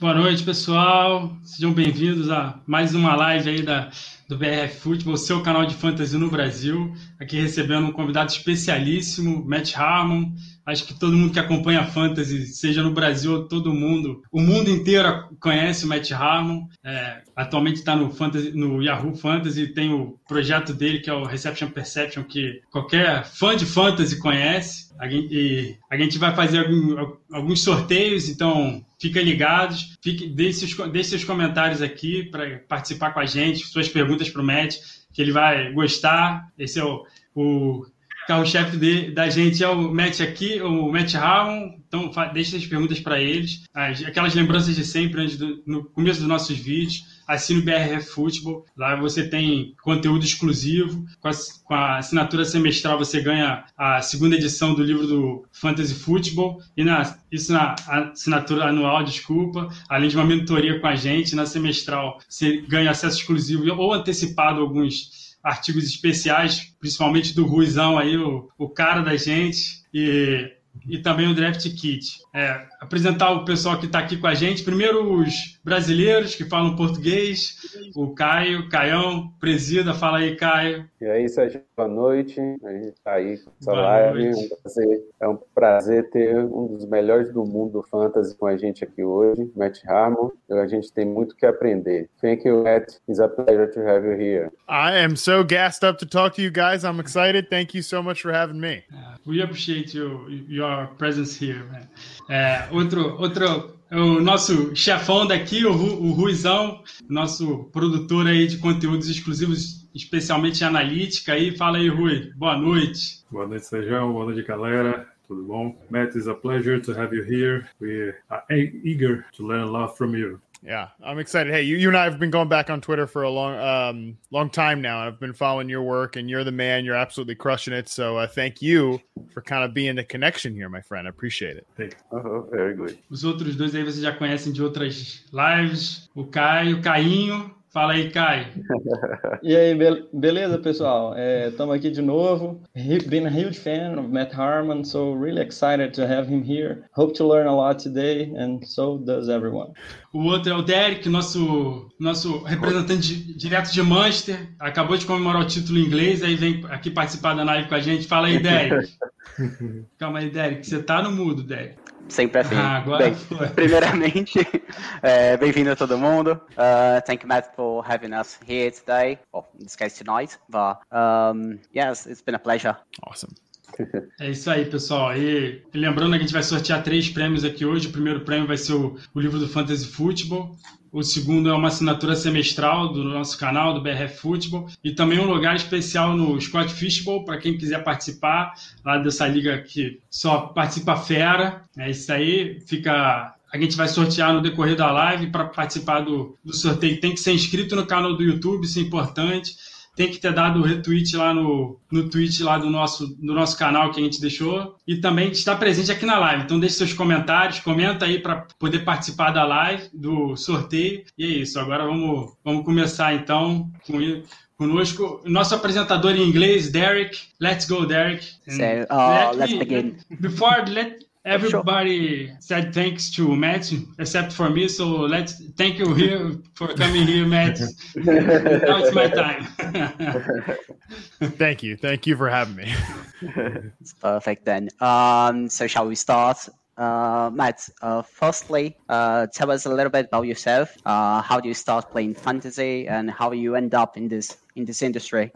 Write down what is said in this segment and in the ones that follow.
Boa noite, pessoal. Sejam bem-vindos a mais uma live aí da, do BRF Futebol, seu canal de fantasy no Brasil. Aqui recebendo um convidado especialíssimo, Matt Harmon. Acho que todo mundo que acompanha fantasy, seja no Brasil ou todo mundo, o mundo inteiro conhece o Matt Harmon. É, atualmente está no, no Yahoo Fantasy, tem o projeto dele que é o Reception Perception, que qualquer fã de fantasy conhece. A gente, a gente vai fazer algum, alguns sorteios, então fiquem ligados. Fique, deixe, seus, deixe seus comentários aqui para participar com a gente, suas perguntas para o Matt, que ele vai gostar. Esse é o, o carro-chefe da gente é o Matt aqui, o Matt Harmon. Então, deixe as perguntas para eles. As, aquelas lembranças de sempre, antes do, no começo dos nossos vídeos. Assine o BRF Futebol. Lá você tem conteúdo exclusivo. Com a, com a, assinatura semestral você ganha a segunda edição do livro do Fantasy Futebol. E na, isso na assinatura anual, desculpa. Além de uma mentoria com a gente, na semestral você ganha acesso exclusivo ou antecipado a alguns artigos especiais, principalmente do Ruizão aí, o, o cara da gente. E e também o Draft Kit. É, apresentar o pessoal que está aqui com a gente. Primeiro, os brasileiros que falam português. O Caio, Caião, presida. Fala aí, Caio. E aí, Sérgio, boa noite. A gente está aí com essa boa live. Um prazer, é um prazer ter um dos melhores do mundo do fantasy com a gente aqui hoje, Matt Harmon. A gente tem muito que aprender. Thank you, Matt. It's a pleasure to have you here. I am so gassed up to talk to you guys. I'm excited. Thank you so much for having me. Uh, we appreciate you, your presence here. Man. É, outro, outro, o nosso chefão daqui, o, Ru, o Ruizão, nosso produtor aí de conteúdos exclusivos, especialmente analítica aí. Fala aí, Rui. Boa noite. Boa noite, Sejão. Boa noite, galera. Tudo bom? Matt, it's a pleasure to have you here. We are eager to learn a lot from you. Yeah, I'm excited. Hey, you, you and I have been going back on Twitter for a long, um, long time now. I've been following your work, and you're the man. You're absolutely crushing it. So, uh, thank you for kind of being the connection here, my friend. I appreciate it. Thank you. Uh-huh, very good. Os outros dois aí vocês já conhecem de outras lives. O Caio, o Cainho, Fala aí, Kai. e aí, be beleza, pessoal? Estamos é, aqui de novo. Been a huge fan of Matt Harmon, so really excited to have him here. Hope to learn a lot today, and so does everyone. O outro é o Derek, nosso, nosso representante direto de Manchester. Acabou de comemorar o título em inglês, aí vem aqui participar da live com a gente. Fala aí, Derek. Calma aí, Derek. Você tá no mudo, Derek. Sempre assim. Ah, Bem, primeiramente, é, bem-vindo a todo mundo. Uh, thank you, Matt, for having us here today, or in this case tonight. But um, yes, it's been a pleasure. Awesome. É isso aí, pessoal. E lembrando que a gente vai sortear três prêmios aqui hoje. O primeiro prêmio vai ser o, o livro do Fantasy Football. O segundo é uma assinatura semestral do nosso canal, do BRF Futebol, e também um lugar especial no Scott Fishbowl, para quem quiser participar lá dessa liga que só participa fera. É isso aí, fica. A gente vai sortear no decorrer da live para participar do, do sorteio. Tem que ser inscrito no canal do YouTube, isso é importante tem que ter dado o retweet lá no, no tweet lá do nosso, do nosso canal que a gente deixou e também está presente aqui na live. Então deixe seus comentários, comenta aí para poder participar da live, do sorteio. E é isso, agora vamos, vamos começar então com conosco nosso apresentador em inglês, Derek. Let's go, Derek. So, uh, let let's begin. Before, let, Everybody sure. said thanks to Matt, except for me. So let's thank you here for coming here, Matt. now it's my time. thank you, thank you for having me. Perfect then. Um, so shall we start? Uh, Matt, uh, firstly, uh, tell us a little bit about yourself. Uh, how do you start playing fantasy, and how you end up in this in this industry?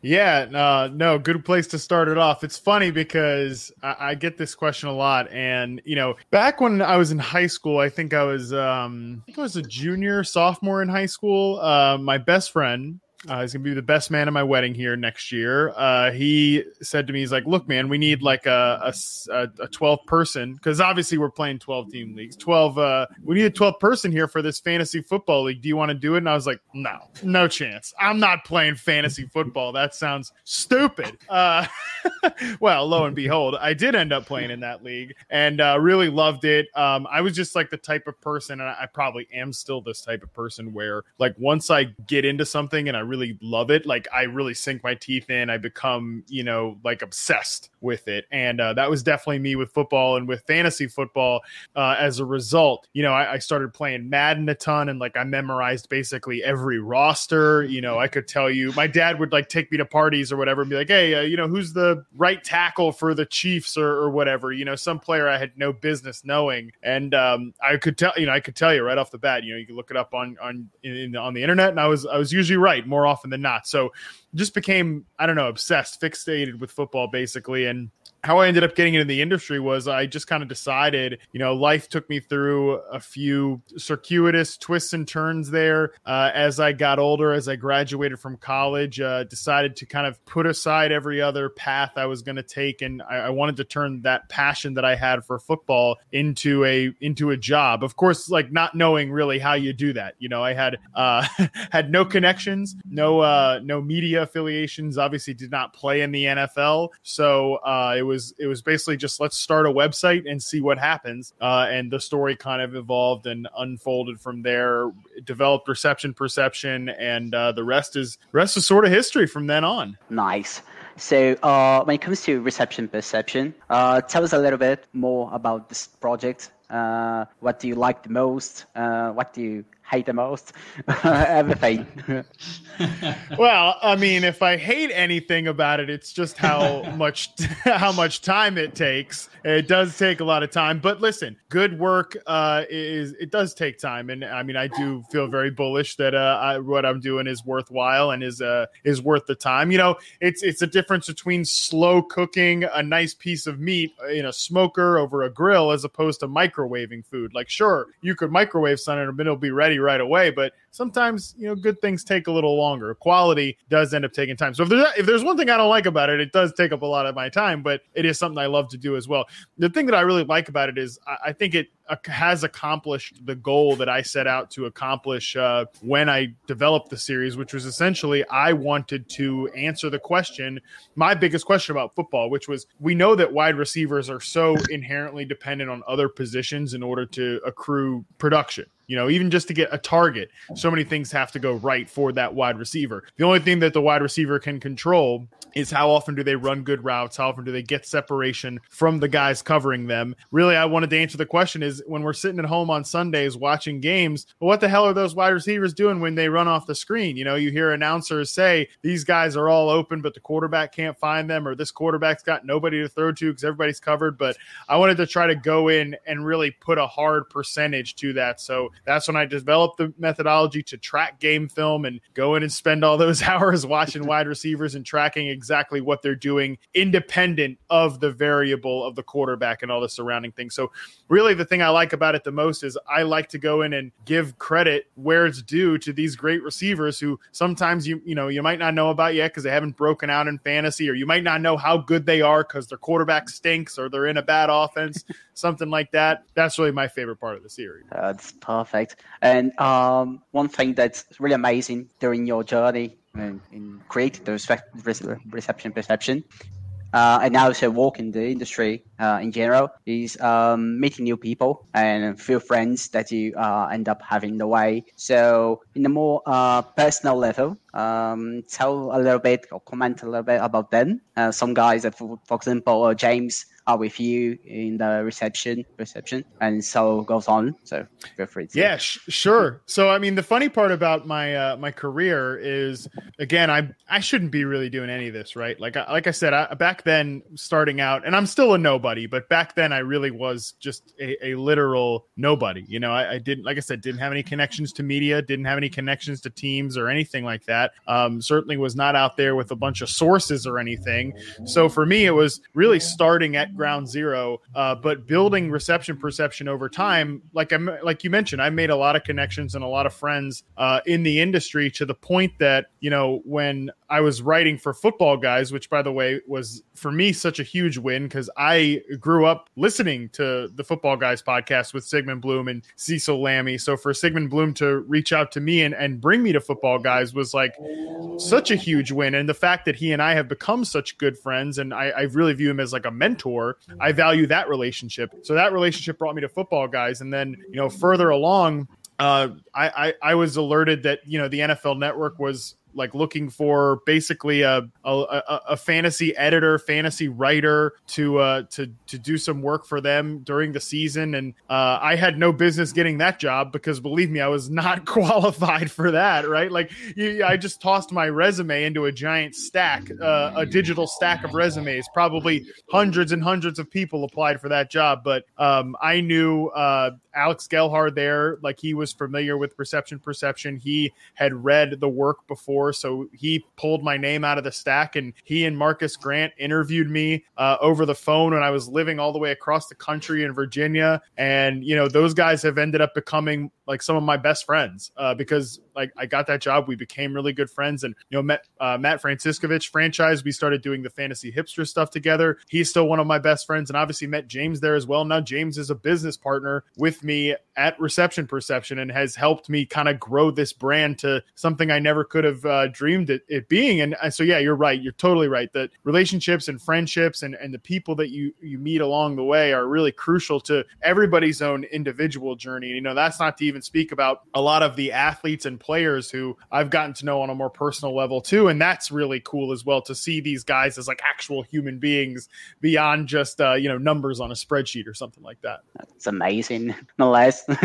Yeah, uh, no, good place to start it off. It's funny because I, I, get this question a lot, and you know, back when I was in high school, I think I was, um, I think I was a junior, sophomore in high school. Uh, my best friend uh, he's gonna be the best man at my wedding here next year. Uh, he said to me, he's like, "Look, man, we need like a a, a twelve person because obviously we're playing twelve team leagues. Twelve, uh, we need a twelve person here for this fantasy football league. Do you want to do it?" And I was like, "No, no chance. I'm not playing fantasy football. That sounds stupid." Uh, well, lo and behold, I did end up playing in that league and uh, really loved it. Um, I was just like the type of person, and I probably am still this type of person where like once I get into something and I really love it. Like I really sink my teeth in. I become, you know, like obsessed with it. And uh, that was definitely me with football and with fantasy football. Uh, as a result, you know, I, I started playing Madden a ton and like I memorized basically every roster. You know, I could tell you, my dad would like take me to parties or whatever and be like, hey, uh, you know, who's the right tackle for the Chiefs or, or whatever? You know, some player I had no business knowing. And um, I could tell, you know, I could tell you right off the bat, you know, you can look it up on, on, in, in, on the internet. And I was, I was usually right more often than not. So just became, I don't know, obsessed, fixated with football basically. And how I ended up getting into the industry was I just kind of decided, you know, life took me through a few circuitous twists and turns there. Uh, as I got older, as I graduated from college, uh, decided to kind of put aside every other path I was going to take, and I, I, wanted to turn that passion that I had for football into a into a job. Of course, like not knowing really how you do that. You know, I had uh, had no connections, no uh, no media affiliations. Obviously, did not play in the NFL, so uh, it was it was basically just let's start a website and see what happens. Uh, and the story kind of evolved and unfolded from there. Developed reception perception, and uh, the rest is rest is sort of history from then on. Nice. So uh, when it comes to reception perception, uh, tell us a little bit more about this project. Uh, what do you like the most? Uh, what do you hate the most? Everything. well, I mean, if I hate anything about it, it's just how much how much time it takes. It does take a lot of time, but listen, good work uh, is it does take time, and I mean, I do feel very bullish that uh, I, what I'm doing is worthwhile and is uh, is worth the time. You know, it's it's a difference between slow cooking a nice piece of meat in a smoker over a grill as opposed to microwaving food. Like, sure, you could microwave something and it'll be ready right away, but sometimes you know good things take a little longer. Quality does end up taking time. So if there's if there's one thing I don't like about it, it does take up a lot of my time, but it is something I love to do as well. The thing that I really like about it is I, I think it uh, has accomplished the goal that I set out to accomplish uh, when I developed the series, which was essentially I wanted to answer the question, my biggest question about football, which was we know that wide receivers are so inherently dependent on other positions in order to accrue production. You know, even just to get a target, so many things have to go right for that wide receiver. The only thing that the wide receiver can control is how often do they run good routes? How often do they get separation from the guys covering them? Really, I wanted to answer the question is when we're sitting at home on Sundays watching games, what the hell are those wide receivers doing when they run off the screen? You know, you hear announcers say these guys are all open, but the quarterback can't find them, or this quarterback's got nobody to throw to because everybody's covered. But I wanted to try to go in and really put a hard percentage to that. So that's when I developed the methodology to track game film and go in and spend all those hours watching wide receivers and tracking exactly what they're doing, independent of the variable of the quarterback and all the surrounding things. So, really, the thing I like about it the most is I like to go in and give credit where it's due to these great receivers who sometimes you you know you might not know about yet because they haven't broken out in fantasy, or you might not know how good they are because their quarterback stinks or they're in a bad offense, something like that. That's really my favorite part of the series. That's perfect. And um, one thing that's really amazing during your journey in, in creating the reception perception uh, and also work in the industry uh, in general is um, meeting new people and few friends that you uh, end up having the way. So, in a more uh, personal level, um, tell a little bit or comment a little bit about them. Uh, some guys, that, for, for example, uh, James are with you in the reception reception and so goes on so feel free to yeah sh- sure. So i mean the funny part about my uh, my career is again i i shouldn't be really doing any of this right? Like I, like i said I, back then starting out and i'm still a nobody but back then i really was just a, a literal nobody you know? I, I, didn't like i said didn't have any connections to media didn't have any connections to teams or anything like that. Um, certainly was not out there with a bunch of sources or anything. So for me it was really starting at ground zero. Uh, but building reception perception over time, like I'm, like you mentioned, I made a lot of connections and a lot of friends uh, in the industry to the point that you know when I was writing for Football Guys, which by the way was for me such a huge win because I grew up listening to the Football Guys podcast with Sigmund Bloom and Cecil Lammey. So for Sigmund Bloom to reach out to me and, and bring me to Football Guys was like such a huge win. And the fact that he and I have become such good friends and I, I really view him as like a mentor, I value that relationship. So that relationship brought me to Football Guys. And then, you know, further along, uh, I, I, I was alerted that you know the NFL Network was like looking for basically a a, a fantasy editor, fantasy writer to uh, to to do some work for them during the season, and uh, I had no business getting that job because believe me, I was not qualified for that. Right, like you, I just tossed my resume into a giant stack, uh, a digital stack of resumes. Probably hundreds and hundreds of people applied for that job, but um, I knew uh, Alex Gelhar there, like he was familiar with reception perception. He had read the work before, so he pulled my name out of the stack, and he and Marcus Grant interviewed me uh, over the phone when I was living all the way across the country in Virginia. And you know, those guys have ended up becoming like some of my best friends uh, because like I got that job. We became really good friends, and you know, met uh, Matt Franciscovich franchise. We started doing the fantasy hipster stuff together. He's still one of my best friends, and obviously met James there as well. Now James is a business partner with me at Reception Perception and has helped me kind of grow this brand to something I never could have uh, dreamed it, it being. And so, yeah, you're right. You're totally right. That relationships and friendships and, and the people that you you meet along the way are really crucial to everybody's own individual journey. You know, that's not to even speak about a lot of the athletes and players who I've gotten to know on a more personal level too. And that's really cool as well to see these guys as like actual human beings beyond just uh, you know numbers on a spreadsheet or something like that. It's amazing, no less.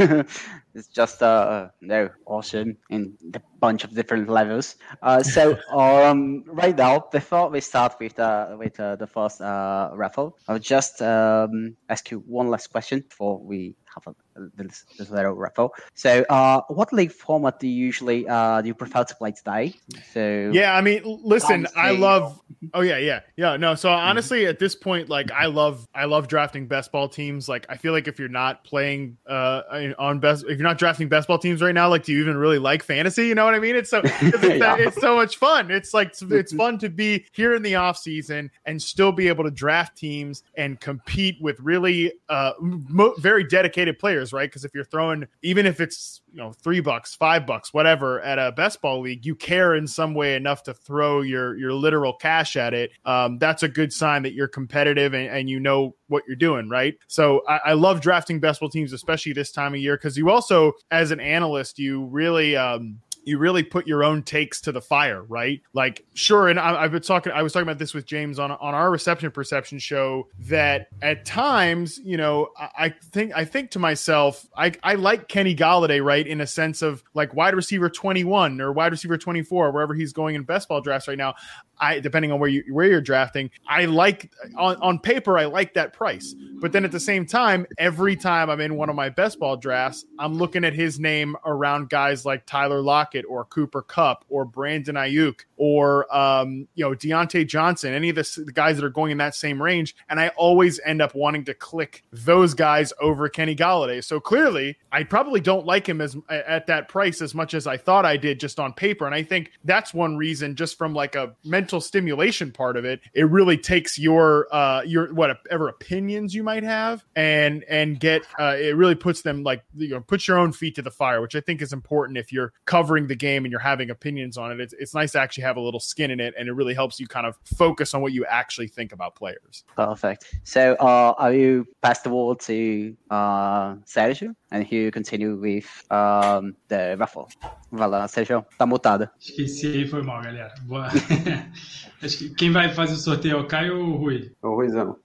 it's just uh, no awesome in a bunch of different levels. Uh, so um, right now, before we start with the with uh, the first uh, raffle, I'll just um, ask you one last question before we have a this, this little raffle. So, uh, what league format do you usually uh, do you prefer to play today? So, yeah, I mean, listen, I love. Oh yeah, yeah, yeah. No, so honestly, mm-hmm. at this point, like, I love, I love drafting best ball teams. Like, I feel like if you're not playing uh on best, if you're not drafting best ball teams right now, like, do you even really like fantasy? You know what I mean? It's so, it's, yeah. it's so much fun. It's like it's fun to be here in the off season and still be able to draft teams and compete with really uh mo- very dedicated players players, right? Because if you're throwing, even if it's you know three bucks, five bucks, whatever, at a best ball league, you care in some way enough to throw your your literal cash at it. Um, that's a good sign that you're competitive and, and you know what you're doing, right? So I, I, love drafting best ball teams, especially this time of year, because you also, as an analyst, you really um, you really put your own takes to the fire, right? Like, sure, and I, have been talking. I was talking about this with James on on our reception perception show. That at times, you know, I, I think I think to myself, I I like Kenny Golladay, right, in a sense of like wide receiver twenty one or wide receiver twenty four, wherever he's going in best ball drafts right now. I depending on where you where you're drafting, I like on, on paper I like that price. But then at the same time, every time I'm in one of my best ball drafts, I'm looking at his name around guys like Tyler Lockett or Cooper Kupp or Brandon Aiyuk or um, you know Diontae Johnson, any of the, the guys that are going in that same range, and I always end up wanting to click those guys over Kenny Golladay. So clearly, I probably don't like him as at that price as much as I thought I did just on paper, and I think that's one reason, just from like a mental stimulation part of it, it really takes your uh your whatever opinions you might have and and get uh it really puts them like you know puts your own feet to the fire, which I think is important if you're covering the game and you're having opinions on it. It's it's nice to actually have a little skin in it, and it really helps you kind of focus on what you actually think about players. Perfect. So, uh, are you pass the ball to uh, Sergio, and he continue with um, the raffle? Vai lá, Sérgio, tá mutado. Esqueci aí, foi mal, galera. Boa. Acho que quem vai fazer o sorteio é o Caio ou o Rui? É o Ruizão.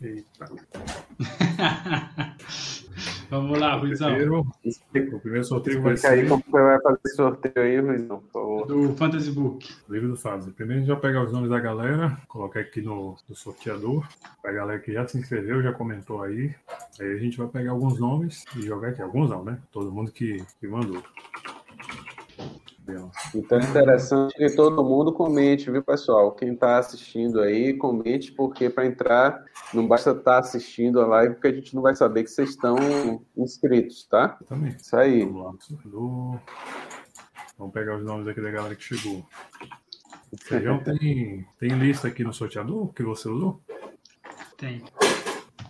Eita. Vamos lá, Ruizão. Primeiro, o primeiro sorteio vai ser. aí como você vai fazer sorteio aí, Ruizão, por favor. Do Fantasy Book. Livro do Fase. Primeiro a gente vai pegar os nomes da galera, colocar aqui no, no sorteador. A galera que já se inscreveu, já comentou aí. Aí a gente vai pegar alguns nomes e jogar aqui. Alguns não, né? Todo mundo que, que mandou. Então é interessante que todo mundo comente, viu, pessoal? Quem está assistindo aí, comente, porque para entrar não basta estar tá assistindo a live, porque a gente não vai saber que vocês estão inscritos, tá? Também. Isso aí. Vamos, Vamos pegar os nomes aqui da galera que chegou. Feijão tem, tem lista aqui no sorteador que você usou? Tem.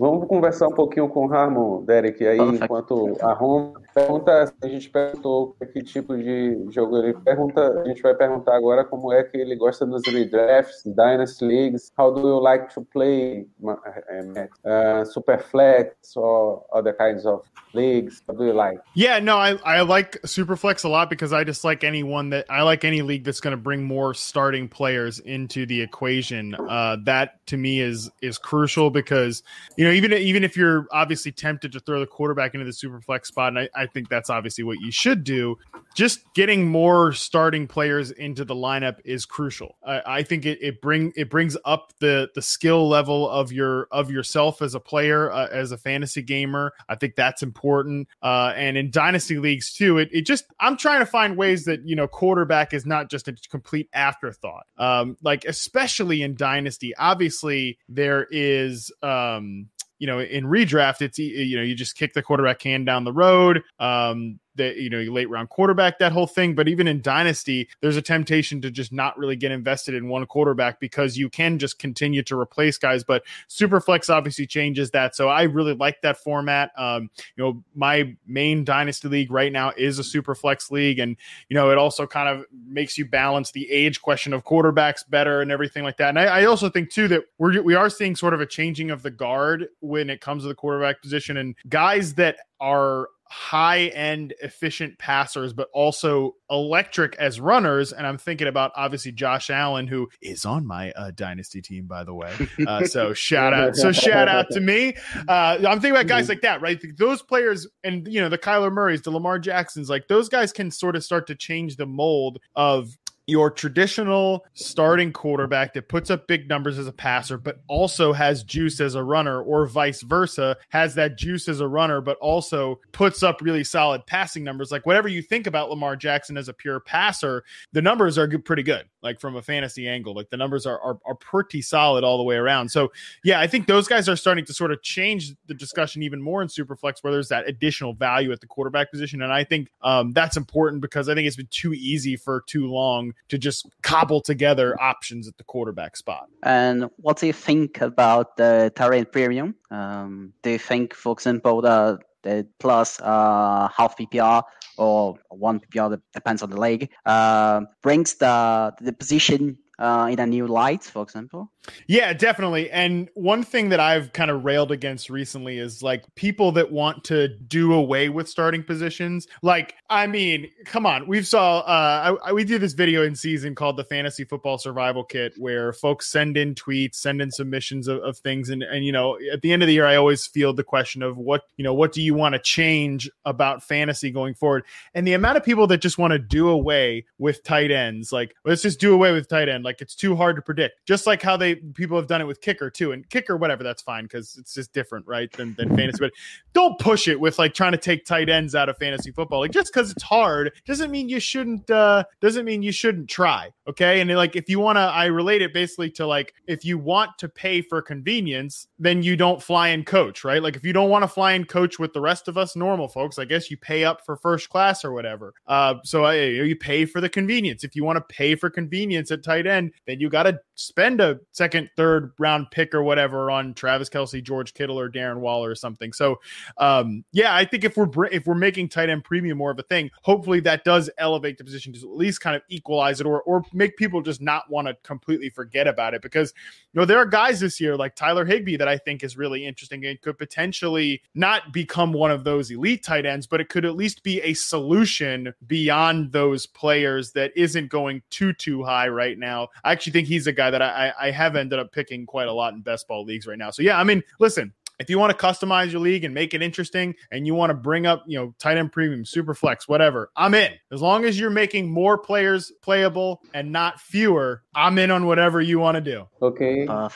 Vamos conversar um pouquinho com o Ramon, Derek, aí, enquanto arruma. pergunta, a gente perguntou que tipo de jogo ele pergunta, a gente vai perguntar agora como é que ele gosta dos redrafts, Dynasty Leagues, how do you like to play uh, Superflex or other kinds of leagues? What do you like? Yeah, no, I, I like Superflex a lot because I just like anyone that I like any league that's going to bring more starting players into the equation. Uh, that to me is is crucial because you know even even if you're obviously tempted to throw the quarterback into the Superflex spot, and I, I think that's obviously what you should do. Just getting more starting players into the lineup is crucial. I, I think it, it bring it brings up the the skill level of your of yourself as a player uh, as a fantasy gamer. I think that's important. Uh, and in dynasty leagues too, it, it just I'm trying to find ways that you know quarterback is not just a complete afterthought. Um, like especially in dynasty, obviously there is um you know in redraft it's you know you just kick the quarterback can down the road. Um that you know late round quarterback that whole thing. But even in dynasty there's a temptation to just not really get invested in one quarterback because you can just continue to replace guys. But superflex obviously changes that. So i really like that format. Um you know my main dynasty league right now is a superflex league. And you know it also kind of makes you balance the age question of quarterbacks better and everything like that. And i, I also think too that we're we are seeing sort of a changing of the guard when it comes to the quarterback position. And guys that are high end efficient passers, but also electric as runners. And I'm thinking about obviously Josh Allen, who is on my uh, dynasty team, by the way. Uh, so shout out, so shout out to me. Uh, I'm thinking about guys like that, right? Those players, and you know the Kyler Murrays, the Lamar Jacksons, like those guys can sort of start to change the mold of your traditional starting quarterback that puts up big numbers as a passer, but also has juice as a runner, or vice versa, has that juice as a runner, but also puts up really solid passing numbers. Like whatever you think about Lamar Jackson as a pure passer, the numbers are good, pretty good. Like from a fantasy angle, like the numbers are, are are pretty solid all the way around. So yeah, I think those guys are starting to sort of change the discussion even more in Superflex, where there's that additional value at the quarterback position, and I think um, that's important because I think it's been too easy for too long to just cobble together options at the quarterback spot. And what do you think about the tight end premium? Um, do you think, for example, the the plus uh, half PPR or one PPR that depends on the leg, uh, brings the the position uh, in a new light, for example? Yeah, definitely. And one thing that I've kind of railed against recently is like people that want to do away with starting positions. Like, I mean, come on, we've saw uh I, I, we did this video in season called the Fantasy Football Survival Kit, where folks send in tweets, send in submissions of, of things, and and you know, at the end of the year, I always field the question of what you know, what do you want to change about fantasy going forward? And the amount of people that just want to do away with tight ends, like let's just do away with tight end, like it's too hard to predict. Just like how they people have done it with kicker too, and kicker whatever that's fine because it's just different, right? Than than fantasy, but don't push it with like trying to take tight ends out of fantasy football. Like just because it's hard doesn't mean you shouldn't uh doesn't mean you shouldn't try. Okay, and like if you want to, I relate it basically to like if you want to pay for convenience, then you don't fly and coach, right? Like if you don't want to fly and coach with the rest of us normal folks, I guess you pay up for first class or whatever. Uh, so uh, you pay for the convenience. If you want to pay for convenience at tight end, then you got to spend a second, third round pick or whatever on Travis Kelce, George Kittle, or Darren Waller or something. So, um, yeah, I think if we're if we're making tight end premium more of a thing, hopefully that does elevate the position to at least kind of equalize it or or make people just not want to completely forget about it because you know there are guys this year like Tyler Higbee that I think is really interesting and could potentially not become one of those elite tight ends, but it could at least be a solution beyond those players that isn't going too too high right now. I actually think he's a guy that I, I have ended up picking quite a lot in best ball leagues right now. So yeah, I mean, listen, if you want to customize your league and make it interesting and you want to bring up, you know, tight end premium, super flex, whatever, I'm in. As long as you're making more players playable and not fewer, I'm in on whatever you want to do. Okay. Uh,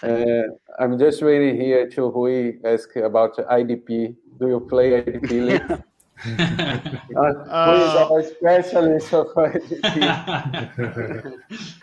I'm just waiting here to Rui ask about IDP. Do you play IDP league? uh, who is our specialist of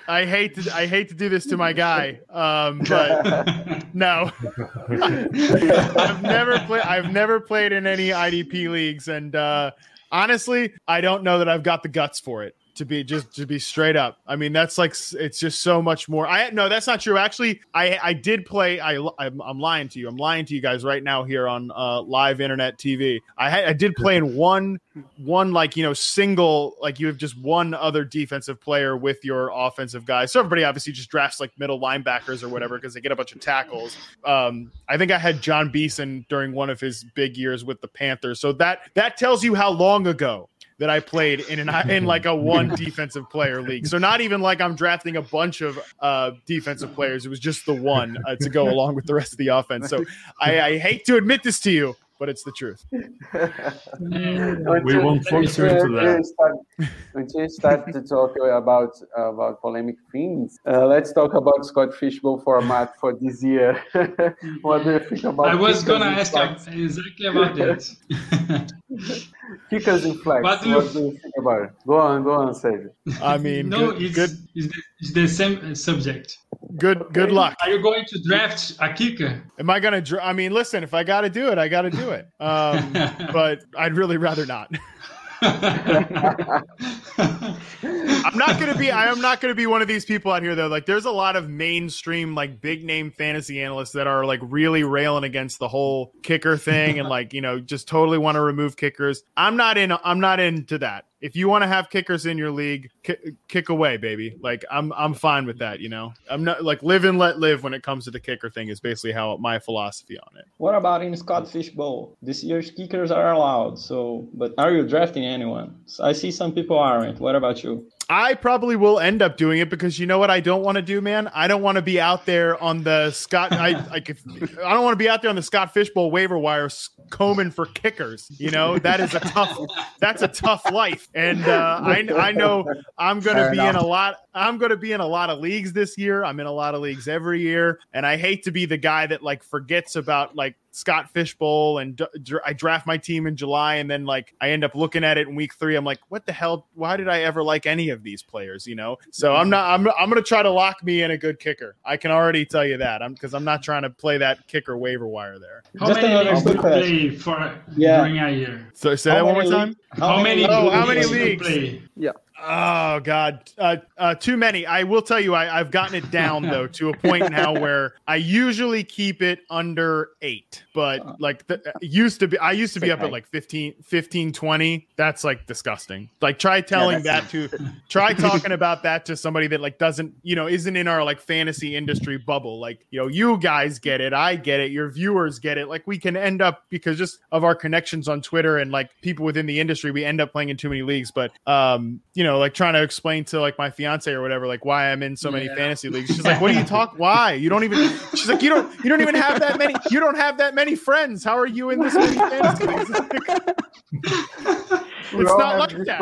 I hate to I hate to do this to my guy, um, but no, I've never played. I've never played in any IDP leagues, and uh, honestly, I don't know that I've got the guts for it. To be just to be straight up. I mean, that's like it's just so much more. I no, that's not true. Actually, I I did play. I I'm, I'm lying to you. I'm lying to you guys right now here on uh, live internet TV. I I did play in one one like you know single like you have just one other defensive player with your offensive guys. So everybody obviously just drafts like middle linebackers or whatever because they get a bunch of tackles. Um, I think I had Jon Beason during one of his big years with the Panthers. So that that tells you how long ago that I played in an in like a one defensive player league. So not even like I'm drafting a bunch of uh, defensive players. It was just the one uh, to go along with the rest of the offense. So I, I hate to admit this to you, but it's the truth. we won't force you into that. When you start to talk about about polemic things, uh, let's talk about Scott Fishbowl format for this year. what do you think about? I was gonna ask exactly about that. Kickers in flags. What do, you, what do you think about it? Go on, go on, Sergio. I mean, no, good, it's, good. It's, the, it's the same subject. Good, okay. good luck. Are you going to draft a kicker? Am I going to? Dra- I mean, listen, if I got to do it, I got to do it. Um, but I'd really rather not. I'm not gonna be. I am not gonna be one of these people out here though. Like, there's a lot of mainstream, like big name fantasy analysts that are like really railing against the whole kicker thing and like you know just totally want to remove kickers. I'm not in. I'm not into that if you want to have kickers in your league, kick, kick, away, baby. Like I'm I'm fine with that. You know, I'm not like live and let live when it comes to the kicker thing. Is basically how my philosophy on it. What about in Scott Fishbowl? This year's kickers are allowed. So, but are you drafting anyone? I see some people aren't. What about you? I probably will end up doing it because you know what I don't want to do, man. I don't want to be out there on the Scott. I like if, I don't want to be out there on the Scott Fishbowl waiver wire combing for kickers. You know that is a tough. That's a tough life, and uh, I I know I'm going to be enough. in a lot. I'm going to be in a lot of leagues this year. I'm in a lot of leagues every year, and I hate to be the guy that like forgets about like Scott Fishbowl and d- I draft my team in July and then like I end up looking at it in week 3 I'm like what the hell? Why did I ever like any of these players? You know? So I'm not I'm I'm going to try to lock me in a good kicker. I can already tell you that. I'm cuz I'm not trying to play that kicker waiver wire there. How Just many leagues do you play for yeah. during a year? So say how that one more time. How, how many Oh how many leagues Yeah Oh God, uh, uh, too many. I will tell you, I, have gotten it down though to a point now where I usually keep it under eight. But uh, like the, used to be, I used to be up at like 15, 15, 20. That's like disgusting. Like try telling yeah, that to, try talking about that to somebody that like doesn't, you know, isn't in our like fantasy industry bubble. Like you know, you guys get it, I get it, your viewers get it. Like we can end up because just of our connections on Twitter and like people within the industry, we end up playing in too many leagues. But um, you know know, like trying to explain to like my fiance or whatever, like why I'm in so many yeah. fantasy leagues. She's like, "What do you talk? Why? You don't even." She's like, "You don't. You don't even have that many. You don't have that many friends. How are you in this many fantasy leagues?" it's not like that.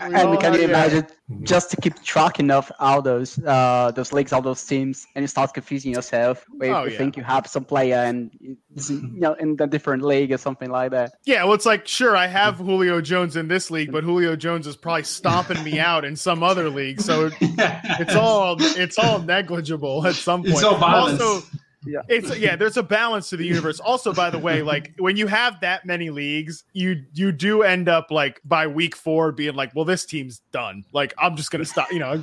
And can you imagine just to keep tracking of all those uh, those leagues, all those teams, and you start confusing yourself where oh, you yeah. think you have some player and you know in a different league or something like that. Yeah, well, it's like sure I have Julio Jones in this league, but Julio Jones is probably stomping me out in some other league, so it's all it's all negligible at some point. It's so Also, yeah. It's yeah there's a balance to the universe. Also by the way like when you have that many leagues you you do end up like by week four being like well this team's done. Like i'm just gonna stop you know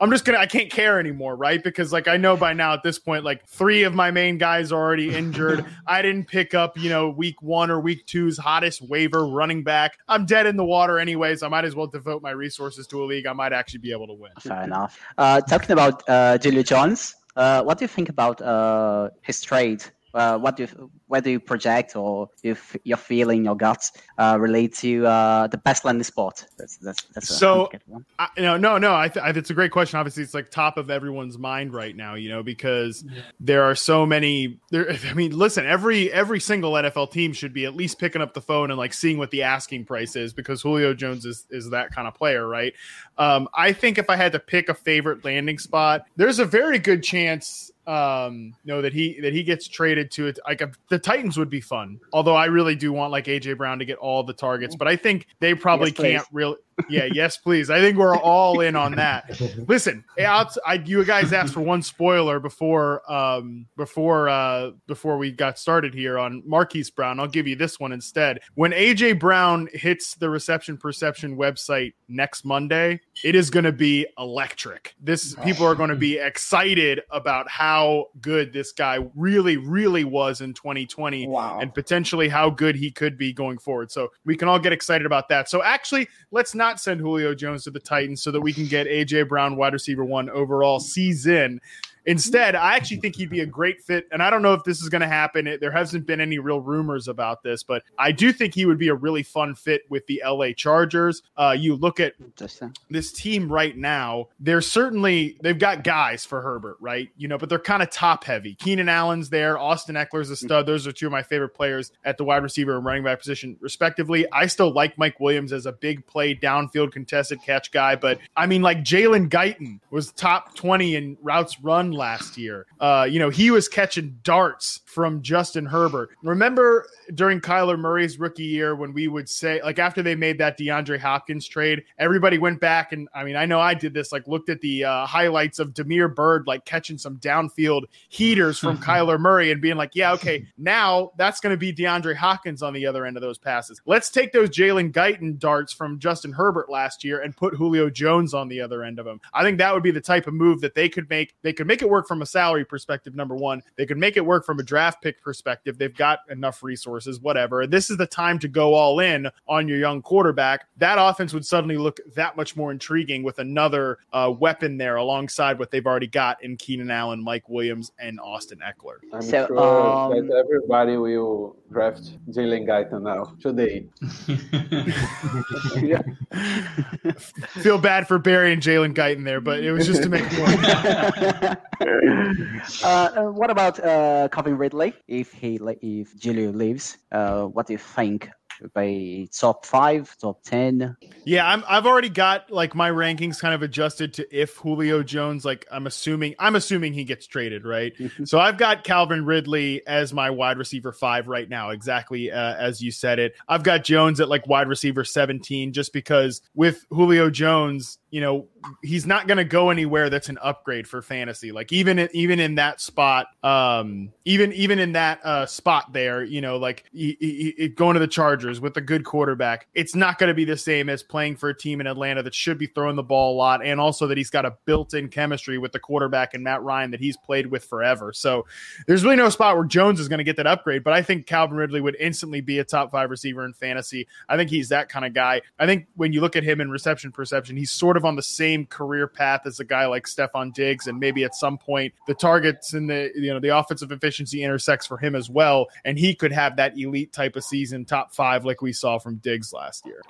i'm just gonna i can't care anymore right? Because like i know by now at this point like three of my main guys are already injured. I didn't pick up you know week one or week two's hottest waiver running back. I'm dead in the water anyways i might as well devote my resources to a league i might actually be able to win. Fair enough. Uh talking about uh julio jones what do you think about uh, his trade? Uh, what do you, whether you project or if your feeling, your guts uh, relate to uh, the best landing spot? That's that's, that's so. I, no, no, no. I, th- I, it's a great question. Obviously, it's like top of everyone's mind right now. You know, because yeah. there are so many. There, I mean, listen. Every every single NFL team should be at least picking up the phone and like seeing what the asking price is because Julio Jones is is that kind of player, right? Um, I think if I had to pick a favorite landing spot, there's a very good chance um know that he that he gets traded to it. Like a, the titans would be fun although i really do want like aj brown to get all the targets but i think they probably yes, can't really Yeah, yes, please. I think we're all in on that. Listen, I, you guys asked for one spoiler before um, before uh, before we got started here on Marquise Brown. I'll give you this one instead. When AJ Brown hits the reception perception website next Monday, it is going to be electric. This people are going to be excited about how good this guy really, really was in 2020, Wow. and potentially how good he could be going forward. So we can all get excited about that. So actually, let's not send Julio Jones to the Titans so that we can get AJ Brown wide receiver one overall season. Instead, I actually think he'd be a great fit. And I don't know if this is going to happen. It- There hasn't been any real rumors about this, but I do think he would be a really fun fit with the LA Chargers. Uh, you look at this team right now, they're certainly they've got guys for Herbert, right? You know, but they're kind of top heavy. Keenan Allen's there, Austin Ekeler's a stud. Those are two of my favorite players at the wide receiver and running back position, respectively. I still like Mike Williams as a big play downfield contested catch guy, but I mean, like Jalen Guyton was top twenty in routes run last year. Uh, you know, he was catching darts from Justin Herbert. Remember during Kyler Murray's rookie year when we would say, like, after they made that DeAndre Hopkins trade, everybody went back and I mean, I know I did this, like, looked at the uh, highlights of Damiere Byrd, like, catching some downfield heaters from Kyler Murray and being like, yeah, okay, now that's going to be DeAndre Hopkins on the other end of those passes. Let's take those Jalen Guyton darts from Justin Herbert last year and put Julio Jones on the other end of them. I think that would be the type of move that they could make. They could make it work from a salary perspective, number one. They could make it work from a draft pick perspective. They've got enough resources, whatever. This is the time to go all in on your young quarterback. That offense would suddenly look that much more intriguing with another uh, weapon there alongside what they've already got in Keenan Allen, Mike Williams, and Austin Ekeler. I'm So, sure um, that everybody will draft Jalen Guyton now today. yeah. Feel bad for Barry and Jalen Guyton there, but it was just to make a point. uh, uh, what about uh, Calvin Ridley? If he if Julio leaves, uh, what do you think? By top five, top ten? Yeah, I'm, I've already got like my rankings kind of adjusted to if Julio Jones, like I'm assuming, I'm assuming he gets traded, right? so I've got Calvin Ridley as my wide receiver five right now, exactly uh, as you said it. I've got Jones at like wide receiver 17, just because with Julio Jones, you know, he's not going to go anywhere that's an upgrade for fantasy. Like even in, even in that spot, um, even even in that uh, spot there, you know, like he, he, he- going to the Chargers with a good quarterback, it's not going to be the same as playing for a team in Atlanta that should be throwing the ball a lot, and also that he's got a built-in chemistry with the quarterback and Matt Ryan that he's played with forever. So there's really no spot where Jones is going to get that upgrade. But I think Calvin Ridley would instantly be a top five receiver in fantasy. I think he's that kind of guy. I think when you look at him in reception perception, he's sort of on the same career path as a guy like Stefon Diggs, and maybe at some point the targets and the you know the offensive efficiency intersects for him as well, and he could have that elite type of season, top five like we saw from Diggs last year.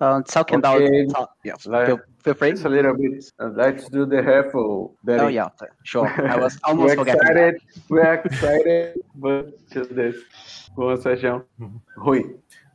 Uh, talking Okay. about top, yeah, feel, feel free. It's a little bit. Uh, let's do the raffle. Oh yeah, sure. I was almost We're forgetting. excited. We're excited, but just this. Boa, Sérgio. Uhum. Rui.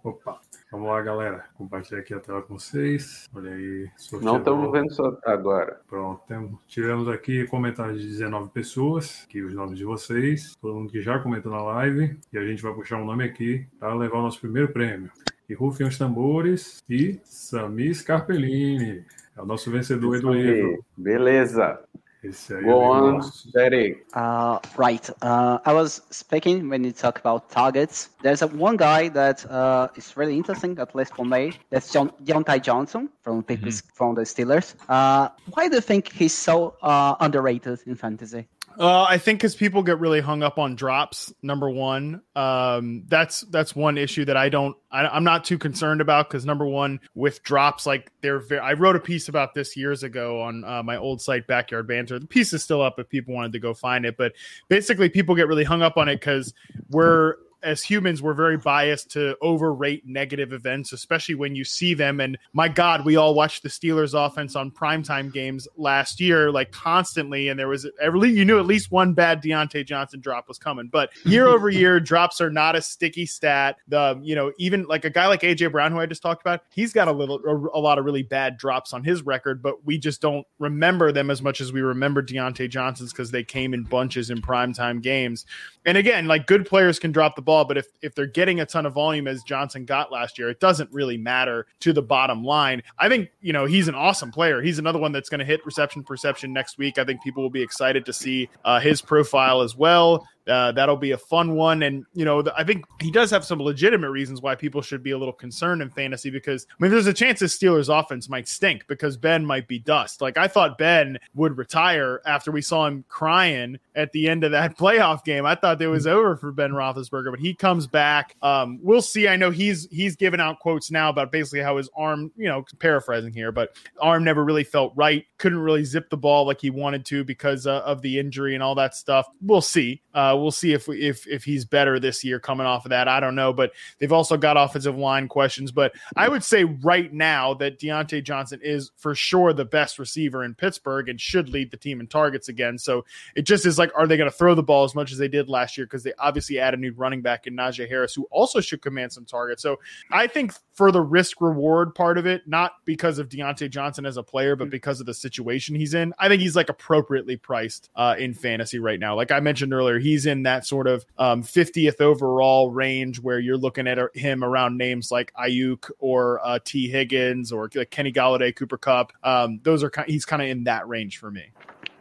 Opa, vamos lá, galera. Compartilhar aqui a tela com vocês. Olha aí. Não sorteador. estamos vendo só agora. Pronto, temos, tivemos aqui comentários de 19 pessoas, aqui os nomes de vocês, todo mundo que já comentou na live, e a gente vai puxar um nome aqui para levar o nosso primeiro prêmio. E rufem os tambores e Sami Scarpellini, é o nosso vencedor do livro. Beleza. Esse aí Go on. Derek. Uh, right. Uh, I was speaking when you talk about targets. There's a, one guy that uh, is really interesting, at least for me. That's John Diontae Johnson from the, from the Steelers. Uh, why do you think he's so uh, underrated in fantasy? Uh, I think because people get really hung up on drops. Number one, um, that's that's one issue that I don't. I, I'm not too concerned about because number one, with drops, like they're. Very, I wrote a piece about this years ago on uh, my old site, Backyard Banter. The piece is still up if people wanted to go find it. But basically, people get really hung up on it because we're as humans, we're very biased to overrate negative events, especially when you see them. And my God, we all watched the Steelers offense on primetime games last year, like constantly. And there was, every, you knew at least one bad Diontae Johnson drop was coming. But year over year, drops are not a sticky stat. The, you know, even like a guy like AJ Brown, who I just talked about, he's got a little, a, a lot of really bad drops on his record, but we just don't remember them as much as we remember Diontae Johnson's because they came in bunches in primetime games. And again, like good players can drop the ball. But if if they're getting a ton of volume as Johnson got last year, it doesn't really matter to the bottom line. I think you know he's an awesome player. He's another one that's going to hit reception perception next week. I think people will be excited to see uh, his profile as well. Uh, that'll be a fun one. And, you know, the, I think he does have some legitimate reasons why people should be a little concerned in fantasy because, I mean, there's a chance the Steelers offense might stink because Ben might be dust. Like, I thought Ben would retire after we saw him crying at the end of that playoff game. I thought it was over for Ben Roethlisberger, but he comes back. Um, we'll see. I know he's he's given out quotes now about basically how his arm, you know, paraphrasing here, but arm never really felt right. Couldn't really zip the ball like he wanted to because uh, of the injury and all that stuff. We'll see. Uh, we'll see if if if he's better this year coming off of that. I don't know, but they've also got offensive line questions. But I would say right now that Diontae Johnson is for sure the best receiver in Pittsburgh and should lead the team in targets again. So it just is like, are they going to throw the ball as much as they did last year? Because they obviously add a new running back in Najee Harris, who also should command some targets. So I think for the risk reward part of it, not because of Diontae Johnson as a player, but because of the situation he's in, I think he's like appropriately priced uh, in fantasy right now. Like I mentioned earlier, he's in that sort of um, 50th overall range where you're looking at him around names like Aiyuk or uh, Tee Higgins or Kenny Golladay, Cooper Kupp. Um, those are he's kind of in that range for me.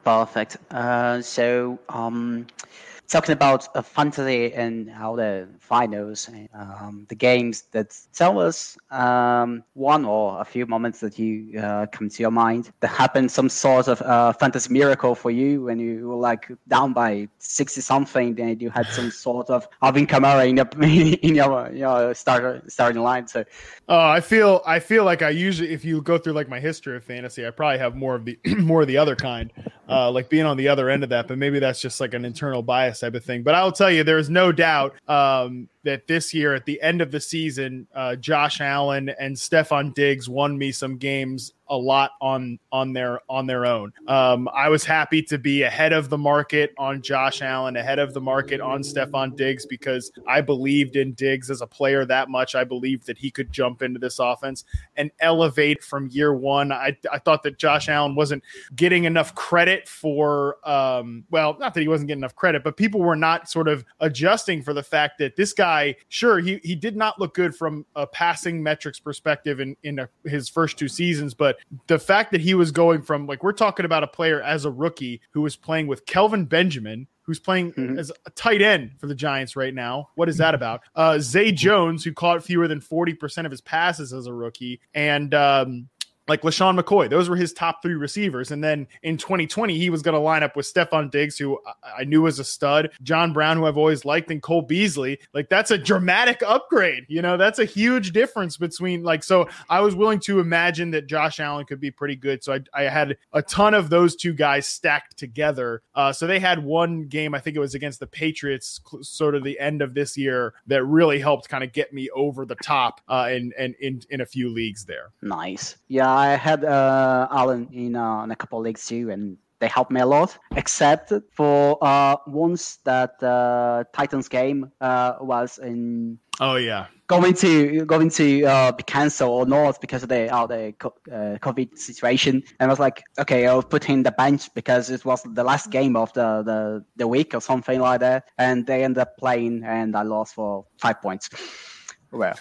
Perfect. Uh, so um, talking about uh, fantasy and how the finals, um, the games that tell us um, one or a few moments that you uh, come to your mind that happened some sort of uh, fantasy miracle for you when you were like down by 60 something and you had some sort of Alvin Kamara in your, in your, your starter, starting line. So, oh, I feel, I feel like I usually, if you go through like my history of fantasy, I probably have more of the, more of the other kind, uh, like being on the other end of that, but maybe that's just like an internal bias type of thing. But I'll tell you, there's no doubt um, that this year at the end of the season, uh, Josh Allen and Stefon Diggs won me some games a lot on on their on their own. Um, I was happy to be ahead of the market on Josh Allen, ahead of the market on Stefon Diggs because I believed in Diggs as a player that much. I believed that he could jump into this offense and elevate from year one. I, I thought that Josh Allen wasn't getting enough credit for um, well, not that he wasn't getting enough credit, but people were not sort of adjusting for the fact that this guy, sure, he he did not look good from a passing metrics perspective in in a, his first two seasons, but the fact that he was going from like we're talking about a player as a rookie who was playing with Kelvin Benjamin, who's playing mm-hmm. as a tight end for the Giants right now. What is that about? Uh, Zay Jones, who caught fewer than 40% of his passes as a rookie, and um, like LeSean McCoy. Those were his top three receivers. And then in 2020, he was going to line up with Stefon Diggs, who I knew was a stud, John Brown, who I've always liked, and Cole Beasley. Like that's a dramatic upgrade. You know, that's a huge difference between like, so I was willing to imagine that Josh Allen could be pretty good. So I, I had a ton of those two guys stacked together. Uh, so they had one game, I think it was against the Patriots, sort of the end of this year, that really helped kind of get me over the top uh, and, and in, in a few leagues there. Nice. Yeah. I had uh, Allen in, uh, in a couple of leagues too, and they helped me a lot. Except for uh, once that uh, Titans game uh, was in. Oh yeah. Going to going to uh, be cancelled or not because of the uh, the uh, COVID situation, and I was like, okay, I'll put him the bench because it was the last game of the, the, the week or something like that, and they ended up playing, and I lost for five points. Well,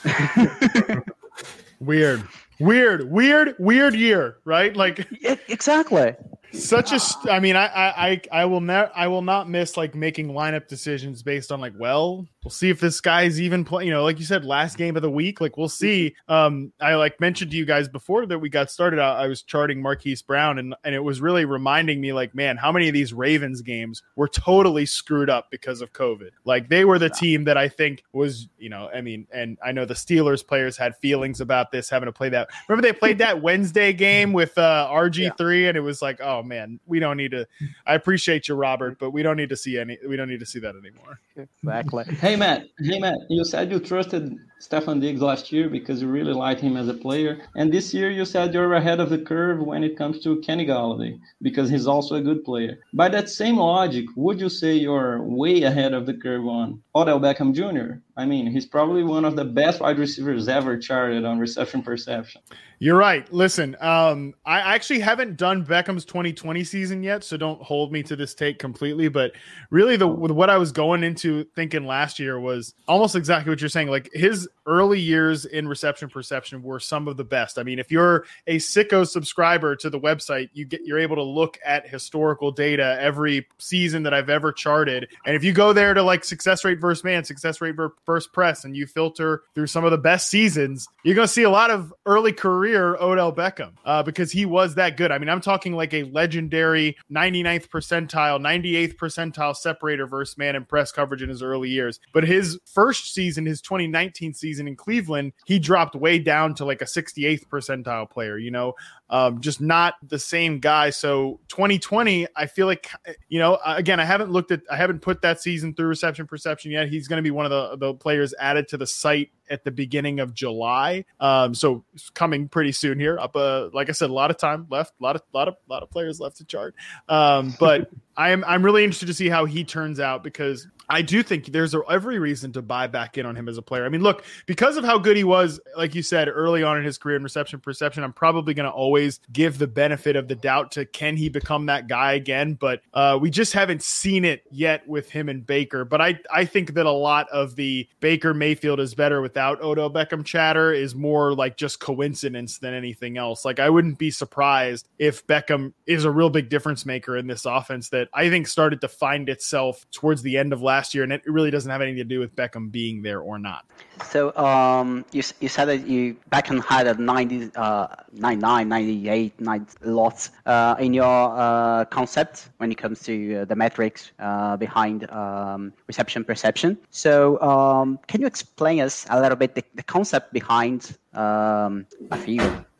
weird. Weird, weird, weird year, right? Like exactly. such a i mean I, I i will not i will not miss like making lineup decisions based on like well we'll see if this guy's even playing you know like you said last game of the week like we'll see. Um i like mentioned to you guys before that we got started i, I was charting marquise brown and and it was really reminding me like man how many of these ravens games were totally screwed up because of covid? Like they were the team that i think was you know i mean and i know the steelers players had feelings about this having to play that remember they played that wednesday game with uh rg3 yeah. and it was like oh man, we don't need to. I appreciate you, Robert, but we don't need to see any. We don't need to see that anymore. Exactly. Hey Matt. Hey Matt. You said you trusted Stefon Diggs last year because you really liked him as a player, and this year you said you're ahead of the curve when it comes to Kenny Golladay because he's also a good player. By that same logic, would you say you're way ahead of the curve on Odell Beckham Jr.? I mean, he's probably one of the best wide receivers ever charted on reception perception. You're right. Listen, um, I actually haven't done Beckham's 2020 season yet, so don't hold me to this take completely. But really, the what I was going into thinking last year was almost exactly what you're saying. Like his early years in reception perception were some of the best. I mean, if you're a sicko subscriber to the website, you get you're able to look at historical data every season that I've ever charted. And if you go there to like success rate versus man, success rate versus press, and you filter through some of the best seasons, you're going to see a lot of early career Odell Beckham uh, because he was that good. I mean, I'm talking like a legendary 99th percentile, 98th percentile separator versus man and press coverage in his early years. But his first season, his 2019 season in Cleveland, he dropped way down to like a 68th percentile player, you know, um, just not the same guy. So 2020, I feel like, you know, again, I haven't looked at, I haven't put that season through reception perception yet. He's going to be one of the, the players added to the site at the beginning of July. Um, so coming pretty soon here. Up, uh, like I said, a lot of time left, a lot of, lot of, lot of players left to chart. Um, but I'm, I'm really interested to see how he turns out because I do think there's every reason to buy back in on him as a player. I mean, look, because of how good he was, like you said early on in his career in reception perception, I'm probably going to always give the benefit of the doubt to can he become that guy again? But uh, we just haven't seen it yet with him and Baker. But I, I think that a lot of the Baker Mayfield is better without Odell Beckham chatter is more like just coincidence than anything else. Like I wouldn't be surprised if Beckham is a real big difference maker in this offense that I think started to find itself towards the end of last last year, and it really doesn't have anything to do with Beckham being there or not. So um, you, you said that you Beckham had a 90, uh, 99, 98, 90 lots uh, in your uh, concept when it comes to uh, the metrics uh, behind um, reception perception. So um, can you explain us a little bit the, the concept behind um, a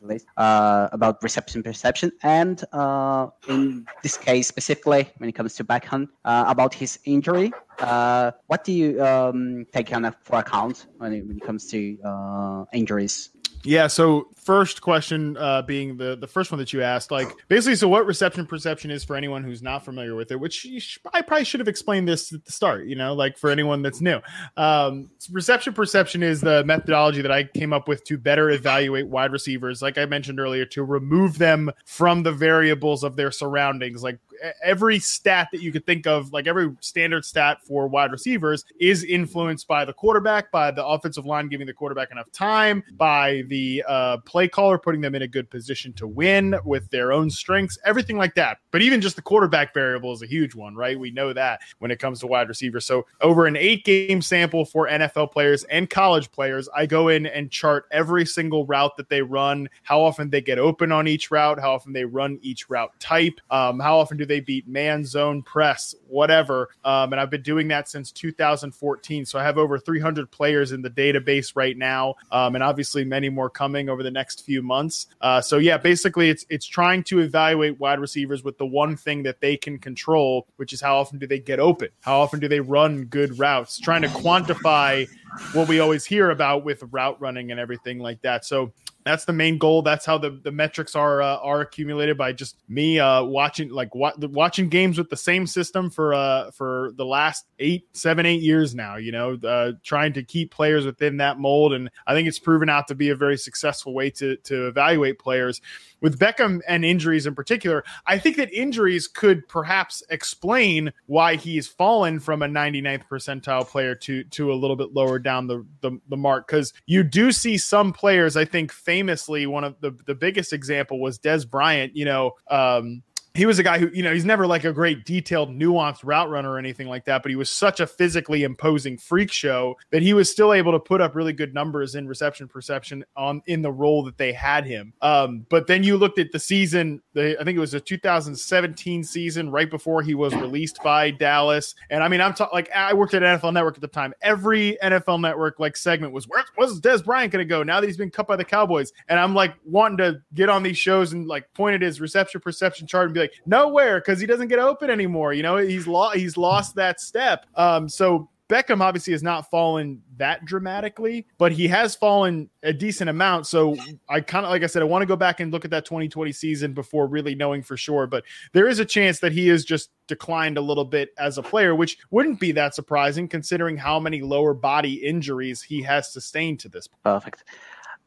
few uh, about reception perception, and uh, in this case specifically, when it comes to Beckham, uh, about his injury. Uh, what do you um, take on for account when it, when it comes to uh, injuries? Yeah. So first question uh, being the the first one that you asked, like basically, so what reception perception is for anyone who's not familiar with it, which sh- I probably should have explained this at the start. You know, like for anyone that's new, um, reception perception is the methodology that I came up with to better evaluate wide receivers. Like I mentioned earlier, to remove them from the variables of their surroundings, like every stat that you could think of, like every standard stat for wide receivers, is influenced by the quarterback, by the offensive line giving the quarterback enough time, by the uh, play caller putting them in a good position to win with their own strengths, everything like that. But even just the quarterback variable is a huge one, right? We know that when it comes to wide receivers. So over an eight game sample for NFL players and college players, I go in and chart every single route that they run, how often they get open on each route, how often they run each route type, um, how often do they beat man zone press, whatever. Um, and I've been doing that since 2014. So I have over 300 players in the database right now, um, and obviously many more coming over the next few months. Uh, so yeah, basically it's it's trying to evaluate wide receivers with the one thing that they can control, which is how often do they get open, how often do they run good routes, trying to quantify what we always hear about with route running and everything like that. So that's the main goal. That's how the, the metrics are uh, are accumulated by just me uh, watching like wa- watching games with the same system for uh, for the last eight seven eight years now. You know, uh, trying to keep players within that mold, and I think it's proven out to be a very successful way to to evaluate players with Beckham and injuries in particular, I think that injuries could perhaps explain why he's fallen from a 99th percentile player to to a little bit lower down the the, the mark. Because you do see some players, I think famously, one of the the biggest example was Dez Bryant. You know, um, he was a guy who, you know, he's never like a great detailed, nuanced route runner or anything like that, but he was such a physically imposing freak show that he was still able to put up really good numbers in reception perception on in the role that they had him. Um, but then you looked at the season, the, I think it was a 2017 season, right before he was released by Dallas. And I mean, I'm talking like I worked at NFL Network at the time. Every NFL Network like segment was where was Dez Bryant going to go now that he's been cut by the Cowboys? And I'm like wanting to get on these shows and like point at his reception perception chart and be like, like nowhere because he doesn't get open anymore. You know, he's lost he's lost that step. Um, so Beckham obviously has not fallen that dramatically, but he has fallen a decent amount. So I kind of, like I said, I want to go back and look at that 2020 season before really knowing for sure. But there is a chance that he has just declined a little bit as a player, which wouldn't be that surprising considering how many lower body injuries he has sustained to this. Point. Perfect.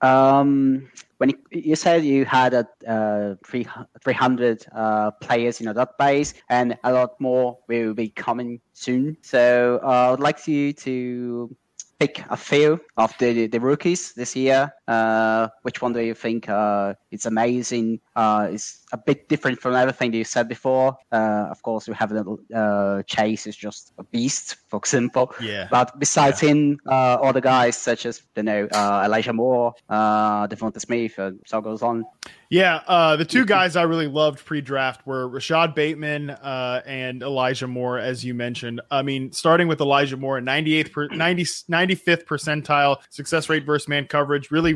Um, when you, you, said you had a uh, 300 uh, players in your database and a lot more will be coming soon. So uh, I would like you to pick a few of the the rookies this year. Uh, which one do you think uh, is amazing? Uh, is a bit different from everything that you said before. Uh, of course, we have the uh, Chase is just a beast, for example. Yeah. But besides yeah. him, uh, other guys such as you know Elijah Moore, DeVonta Smith, and so goes on. Yeah, uh, the two guys I really loved pre-draft were Rashod Bateman uh, and Elijah Moore, as you mentioned. I mean, starting with Elijah Moore, 98th, per, 90, 95th percentile success rate versus man coverage, really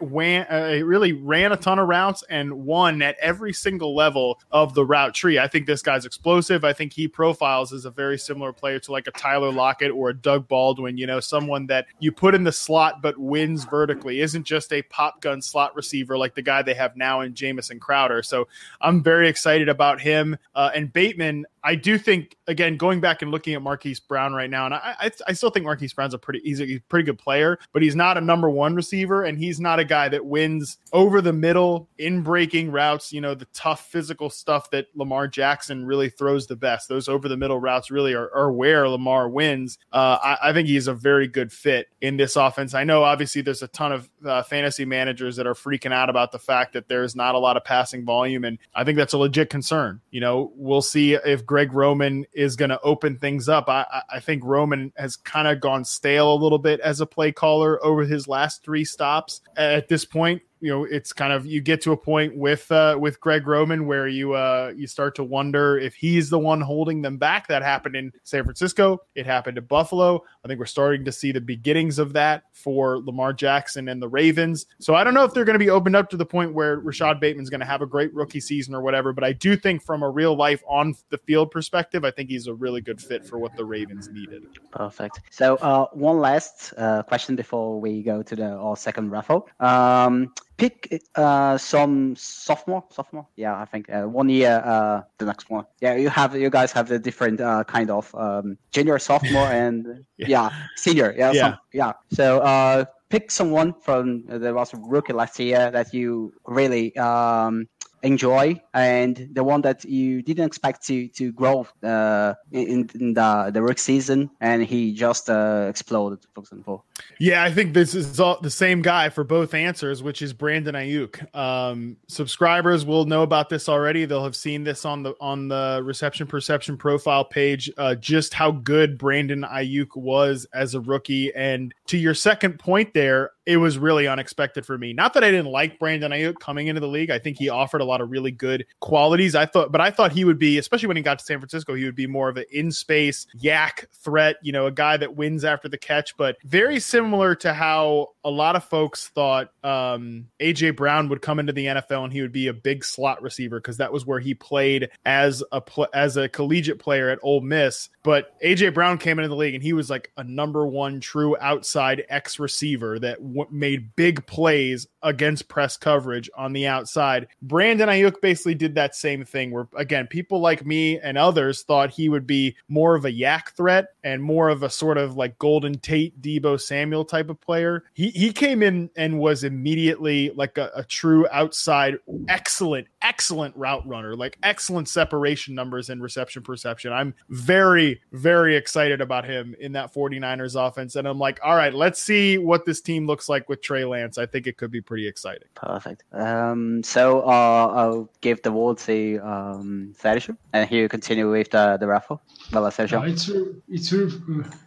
ran, uh, really ran a ton of routes and won at every single level of the route tree. I think this guy's explosive. I think he profiles as a very similar player to like a Tyler Lockett or a Doug Baldwin. You know, someone that you put in the slot but wins vertically, isn't just a pop gun slot receiver like the guy they have now in Jamison Crowder. So I'm very excited about him. Uh, and Bateman, I do think again going back and looking at Marquise Brown right now, and I, I, I still think Marquise Brown's a pretty he's a, pretty good player, but he's not a number one receiver, and he's not a guy that wins over the middle in breaking routes. You know the tough physical stuff that Lamar Jackson really throws the best. Those over the middle routes really are, are where Lamar wins. Uh, I, I, think he's a very good fit in this offense. I know obviously there's a ton of uh, fantasy managers that are freaking out about the fact that there's not a lot of passing volume, and I think that's a legit concern. You know, we'll see if Greg Roman is going to open things up. I, I think Roman has kind of gone stale a little bit as a play caller over his last three stops. At this point, you know it's kind of you get to a point with uh, with Greg Roman where you uh, you start to wonder if he's the one holding them back. That happened in San Francisco. It happened in Buffalo. I think we're starting to see the beginnings of that for Lamar Jackson and the Ravens. So I don't know if they're going to be opened up to the point where Rashod Bateman's going to have a great rookie season or whatever. But I do think from a real life on the field perspective, I think he's a really good fit for what the Ravens needed. Perfect. So uh, one last uh, question before we go to the all second raffle. Um, pick uh, some sophomore, sophomore. Yeah, I think uh, one year, uh, the next one. Yeah, you have you guys have the different uh, kind of um, junior, sophomore, and yeah. yeah. senior. Yeah, yeah. Some, yeah. So uh, pick someone from uh, there was a rookie last year that you really um, enjoy and the one that you didn't expect to to grow uh, in, in the the rookie season and he just uh, exploded for example yeah i think this is all the same guy for both answers which is brandon aiyuk um, subscribers will know about this already they'll have seen this on the on the reception perception profile page uh, just how good brandon aiyuk was as a rookie and to your second point there it was really unexpected for me. Not that I didn't like Brandon Aiyuk coming into the league. I think he offered a lot of really good qualities. I thought, but I thought he would be, especially when he got to San Francisco, he would be more of an in space YAC threat, you know, a guy that wins after the catch, but very similar to how a lot of folks thought um, AJ Brown would come into the NFL and he would be a big slot receiver because that was where he played as a pl- as a collegiate player at Ole Miss. But AJ Brown came into the league and he was like a number one true outside X receiver that w- made big plays against press coverage on the outside. Brandon Aiyuk basically did that same thing where again, people like me and others thought he would be more of a YAC threat and more of a sort of like Golden Tate, Deebo Samuel type of player. He he came in and was immediately like a, a true outside excellent excellent route runner, like excellent separation numbers and reception perception. I'm very very excited about him in that 49ers offense and I'm like, all right, let's see what this team looks like with Trey Lance. I think it could be pretty pretty exciting. Perfect. Um, so uh, I'll give the word to um, Sérgio, and he'll continue with the, the raffle. Vai lá, Sérgio. Ah, it's, it's,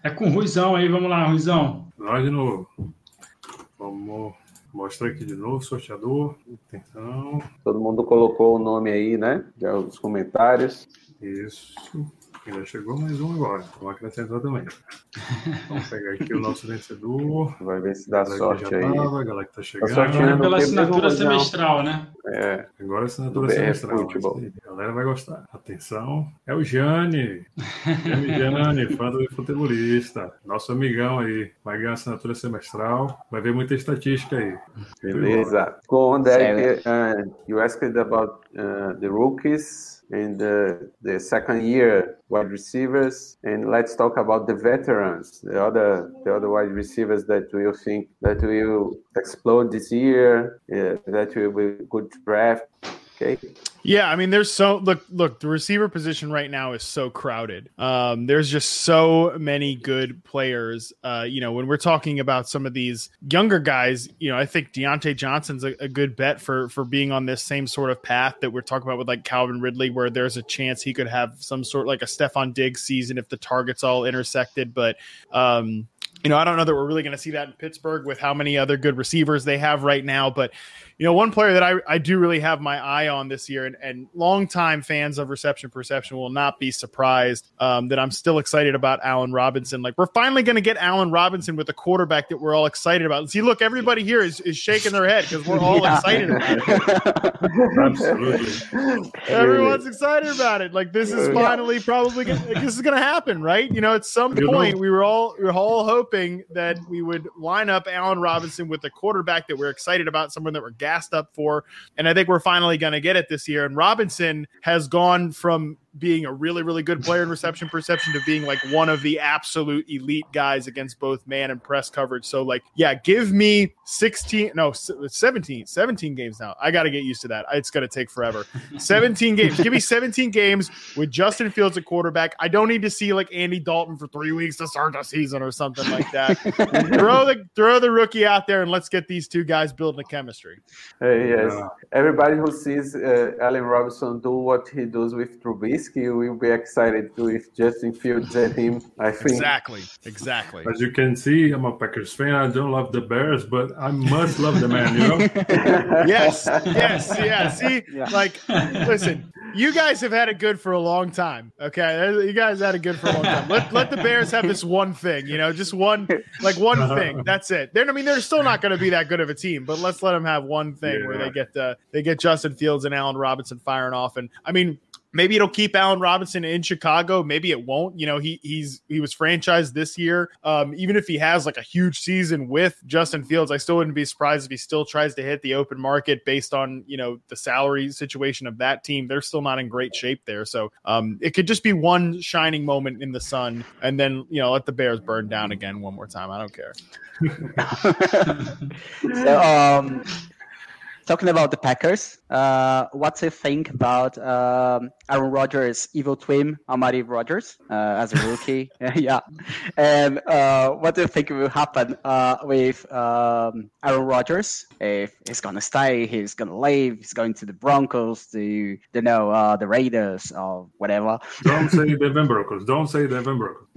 é com o Ruizão aí, vamos lá, Ruizão. Nós de novo. Vamos mostrar aqui de novo, sorteador. Atenção. Todo mundo colocou o nome aí, né? Já os comentários. Isso. Ainda chegou mais um agora. Vamos acrescentar também. Vamos pegar aqui o nosso vencedor. Vai ver se dá sorte aí. Tava, a galera que tá, chegando. Tá sorteando pela assinatura semestral, né? É. Agora a assinatura semestral. Futebol. A galera vai gostar. Atenção. É o Jane. Jane, fã do futebolista. Nosso amigão aí. Vai ganhar assinatura semestral. Vai ver muita estatística aí. Beleza. Go on there. Uh, you asked about uh, the rookies and the, the second year wide receivers. And let's talk about the veterans the other the other wide receivers that we think that will explode this year uh, that will be good draft. Okay yeah, I mean, there's so look, look. The receiver position right now is so crowded. Um, there's just so many good players. Uh, you know, when we're talking about some of these younger guys, you know, I think Diontae Johnson's a, a, good bet for for being on this same sort of path that we're talking about with like Calvin Ridley, where there's a chance he could have some sort like a Stefon Diggs season if the targets all intersected. But um, you know, I don't know that we're really going to see that in Pittsburgh with how many other good receivers they have right now. But, you know, one player that I, I do really have my eye on this year, and, and longtime fans of reception perception will not be surprised um, that I'm still excited about Allen Robinson. Like, we're finally going to get Allen Robinson with a quarterback that we're all excited about. See, look, everybody here is, is shaking their head because we're all yeah. excited about it. Absolutely. Everyone's excited about it. Like, this is finally probably gonna, this is going to happen, right? You know, at some point, we were all, we were all hoping hoping that we would line up Allen Robinson with a quarterback that we're excited about, someone that we're gassed up for. And I think we're finally going to get it this year. And Robinson has gone from being a really, really good player in reception perception to being like one of the absolute elite guys against both man and press coverage. So, like, yeah, give me 16, no, 17, 17 games now. I got to get used to that. It's going to take forever. 17 games. Give me 17 games with Justin Fields at quarterback. I don't need to see like Andy Dalton for three weeks to start the season or something like that. throw the throw the rookie out there and let's get these two guys building a chemistry. Hey, yes. Everybody who sees uh, Allen Robinson do what he does with Trubisky Trubisky will be excited to if Justin Fields at him. I think exactly, exactly. As you can see, I'm a Packers fan. I don't love the Bears, but I must love the man. You know? yes, yes, yeah. See, yeah. like, listen, you guys have had it good for a long time. Okay, you guys had it good for a long time. Let let the Bears have this one thing. You know, just one like one uh-huh. thing. That's it. They're, I mean, they're still not going to be that good of a team, but let's let them have one thing yeah. where they get the they get Justin Fields and Allen Robinson firing off. And I mean, maybe it'll keep Allen Robinson in Chicago. Maybe it won't. You know, he he's he was franchised this year. Um, even if he has like a huge season with Justin Fields, I still wouldn't be surprised if he still tries to hit the open market based on you know the salary situation of that team. They're still not in great shape there, so um, it could just be one shining moment in the sun, and then you know let the Bears burn down again one more time. I don't care. so, um, talking about the Packers, uh, what do you think about um, Aaron Rodgers' evil twin, Amari Rodgers, uh, as a rookie? yeah, and uh, what do you think will happen uh, with um, Aaron Rodgers if he's gonna stay, he's gonna leave, he's going to the Broncos, to you know uh, the Raiders or whatever? Don't say Denver Broncos. Don't say Denver Broncos.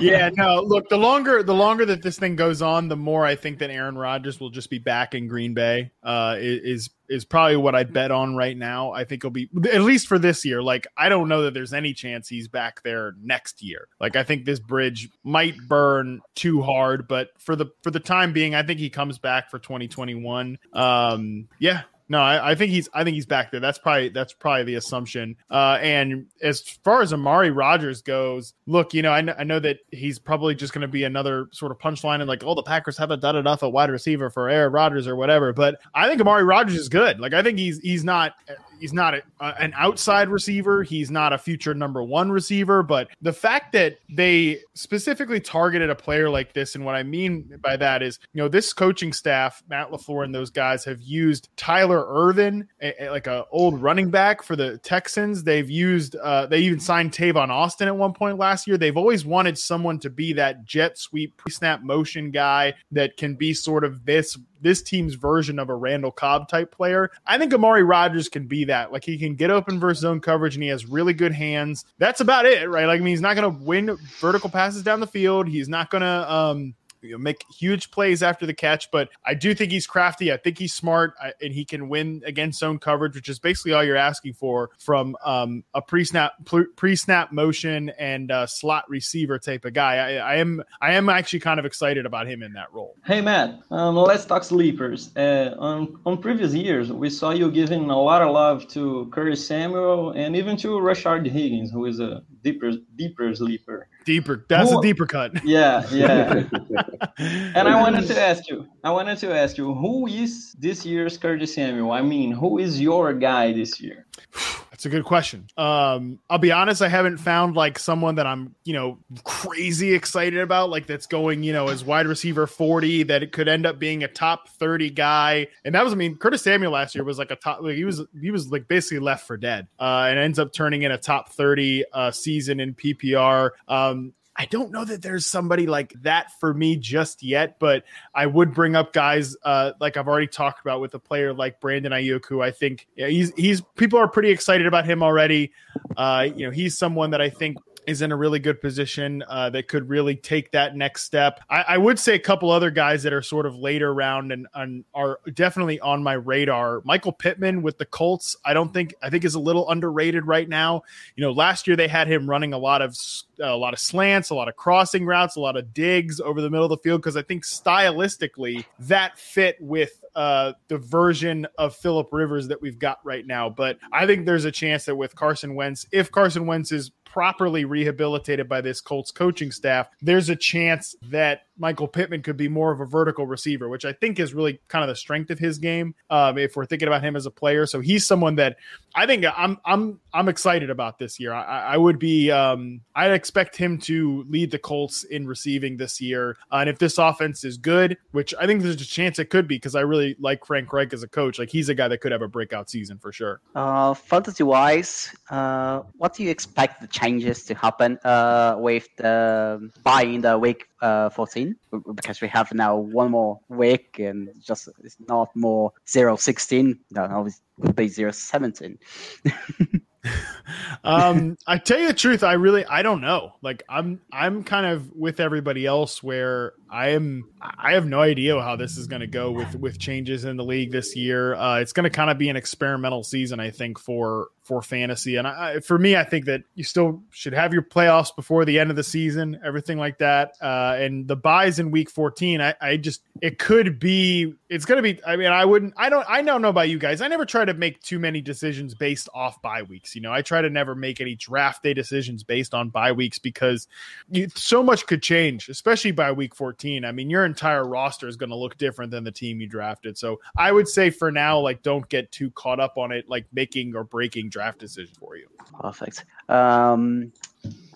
yeah, no. Look, the longer the longer that this thing goes on, the more I think that Aaron Rodgers will just be back in Green Bay. Uh, is is probably what I'd bet on right now. I think he'll be at least for this year. Like I don't know that there's any chance he's back there next year. Like I think this bridge might burn too hard, but for the for the time being, I think he comes back for 2021. Um, yeah, no, I, I, think he's I think he's back there. That's probably that's probably the assumption. Uh, and as far as Amari Rodgers goes, look, you know, I, I know that he's probably just going to be another sort of punchline and like, oh, the Packers haven't done enough at wide receiver for Aaron Rodgers or whatever. But I think Amari Rodgers is good. Like I think he's he's not he's not a, an outside receiver. He's not a future number one receiver. But the fact that they specifically targeted a player like this, and what I mean by that is, you know, this coaching staff, Matt LaFleur and those guys have used Tyler Ervin, a, a, like a old running back for the Texans. They've used, uh, they even signed Tavon Austin at one point last year. They've always wanted someone to be that jet sweep pre snap motion guy that can be sort of this this team's version of a Randall Cobb type player. I think Amari Rodgers can be that. Like he can get open versus zone coverage and he has really good hands. That's about it, right? Like I mean, he's not going to win vertical passes down the field. He's not going to um you know, make huge plays after the catch, but I do think he's crafty. I think he's smart, and he can win against zone coverage, which is basically all you're asking for from um, a pre-snap pre-snap motion and uh, slot receiver type of guy. I, I, am I am actually kind of excited about him in that role. Hey Matt, um, let's talk sleepers. Uh, on on previous years, we saw you giving a lot of love to Curtis Samuel and even to Rashard Higgins, who is a deeper deeper sleeper. Deeper. That's Who, a deeper cut. Yeah, yeah. and I wanted to ask you, I wanted to ask you, who is this year's Curtis Samuel? I mean, who is your guy this year? That's a good question. Um, I'll be honest, I haven't found like someone that I'm, you know, crazy excited about, like that's going, you know, as wide receiver 40, that it could end up being a top 30 guy. And that was, I mean, Curtis Samuel last year was like a top, like he was, he was like basically left for dead, uh, and ends up turning in a top 30 uh, season in PPR. Um, I don't know that there's somebody like that for me just yet, but I would bring up guys uh, like I've already talked about with a player like Brandon Aiyuk, who I think yeah, he's he's people are pretty excited about him already. Uh, you know, he's someone that I think is in a really good position uh, that could really take that next step. I, I, would say a couple other guys that are sort of later round and, and, are definitely on my radar. Michael Pittman with the Colts, I don't think I think is a little underrated right now. You know, last year they had him running a lot of a lot of slants, a lot of crossing routes, a lot of digs over the middle of the field because I think stylistically that fit with uh, the version of Philip Rivers that we've got right now. But I think there's a chance that with Carson Wentz, if Carson Wentz is properly rehabilitated by this Colts coaching staff, there's a chance that Michael Pittman could be more of a vertical receiver, which I think is really kind of the strength of his game. Um, if we're thinking about him as a player, so he's someone that I think I'm I'm I'm excited about this year. I, I would be um, I'd expect him to lead the Colts in receiving this year, uh, and if this offense is good, which I think there's a chance it could be, because I really like Frank Reich as a coach. Like he's a guy that could have a breakout season for sure. Uh, fantasy wise, uh, what do you expect the changes to happen uh, with the buying the week uh, 14 because we have now one more week and just it's not more 0 16 no it would be 0 17 um i tell you the truth i really i don't know. Like i'm i'm kind of with everybody else where I am I have no idea how this is going to go with with changes in the league this year. Uh, it's going to kind of be an experimental season, I think, for for fantasy. And I, for me, I think that you still should have your playoffs before the end of the season, everything like that. Uh, and the byes in week 14, I, I just it could be it's going to be. I mean, I wouldn't. I don't. I don't know about you guys. I never try to make too many decisions based off bye weeks. You know, I try to never make any draft day decisions based on bye weeks because you, so much could change, especially by week 14 14, I mean, your entire roster is going to look different than the team you drafted. So I would say for now, like, don't get too caught up on it, like making or breaking draft decisions for you. Perfect. Um,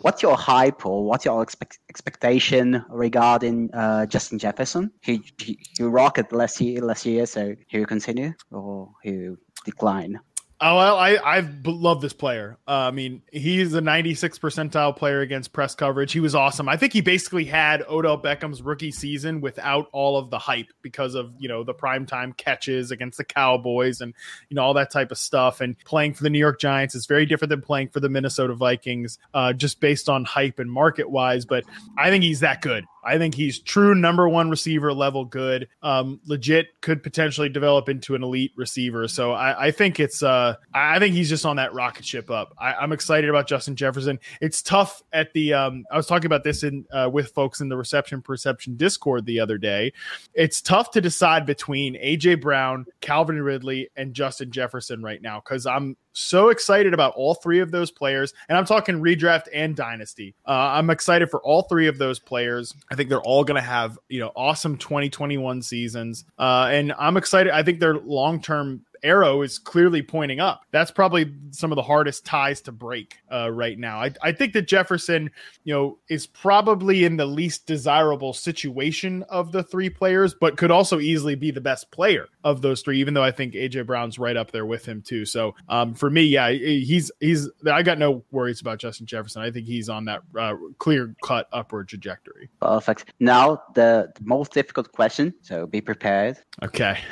what's your hype or what's your expect- expectation regarding uh, Justin Jefferson? He, he, he rocked last year, last year, so he will continue or he will decline? Oh, well, I I love this player. Uh, I mean, he's a 96 percentile player against press coverage. He was awesome. I think he basically had Odell Beckham's rookie season without all of the hype because of you know the primetime catches against the Cowboys and you know all that type of stuff. And playing for the New York Giants is very different than playing for the Minnesota Vikings, uh, just based on hype and market wise. But I think he's that good. I think he's true number one receiver level good. Um, legit could potentially develop into an elite receiver. So I, I think it's uh, I think he's just on that rocket ship up. I, am excited about Justin Jefferson. It's tough at the um, I was talking about this in uh, with folks in the reception perception Discord the other day. It's tough to decide between AJ Brown, Calvin Ridley, and Justin Jefferson right now because I'm so excited about all three of those players. And I'm talking redraft and dynasty. Uh, I'm excited for all three of those players. I think they're all going to have, you know, awesome 2021 seasons. Uh, and I'm excited. I think they're long term arrow is clearly pointing up. That's probably some of the hardest ties to break uh, right now. I, I think that Jefferson, you know, is probably in the least desirable situation of the three players, but could also easily be the best player of those three. Even though I think AJ Brown's right up there with him too. So um, for me, yeah, he's he's. I got no worries about Justin Jefferson. I think he's on that uh, clear cut upward trajectory. Perfect. Now the, the most difficult question. So be prepared. Okay.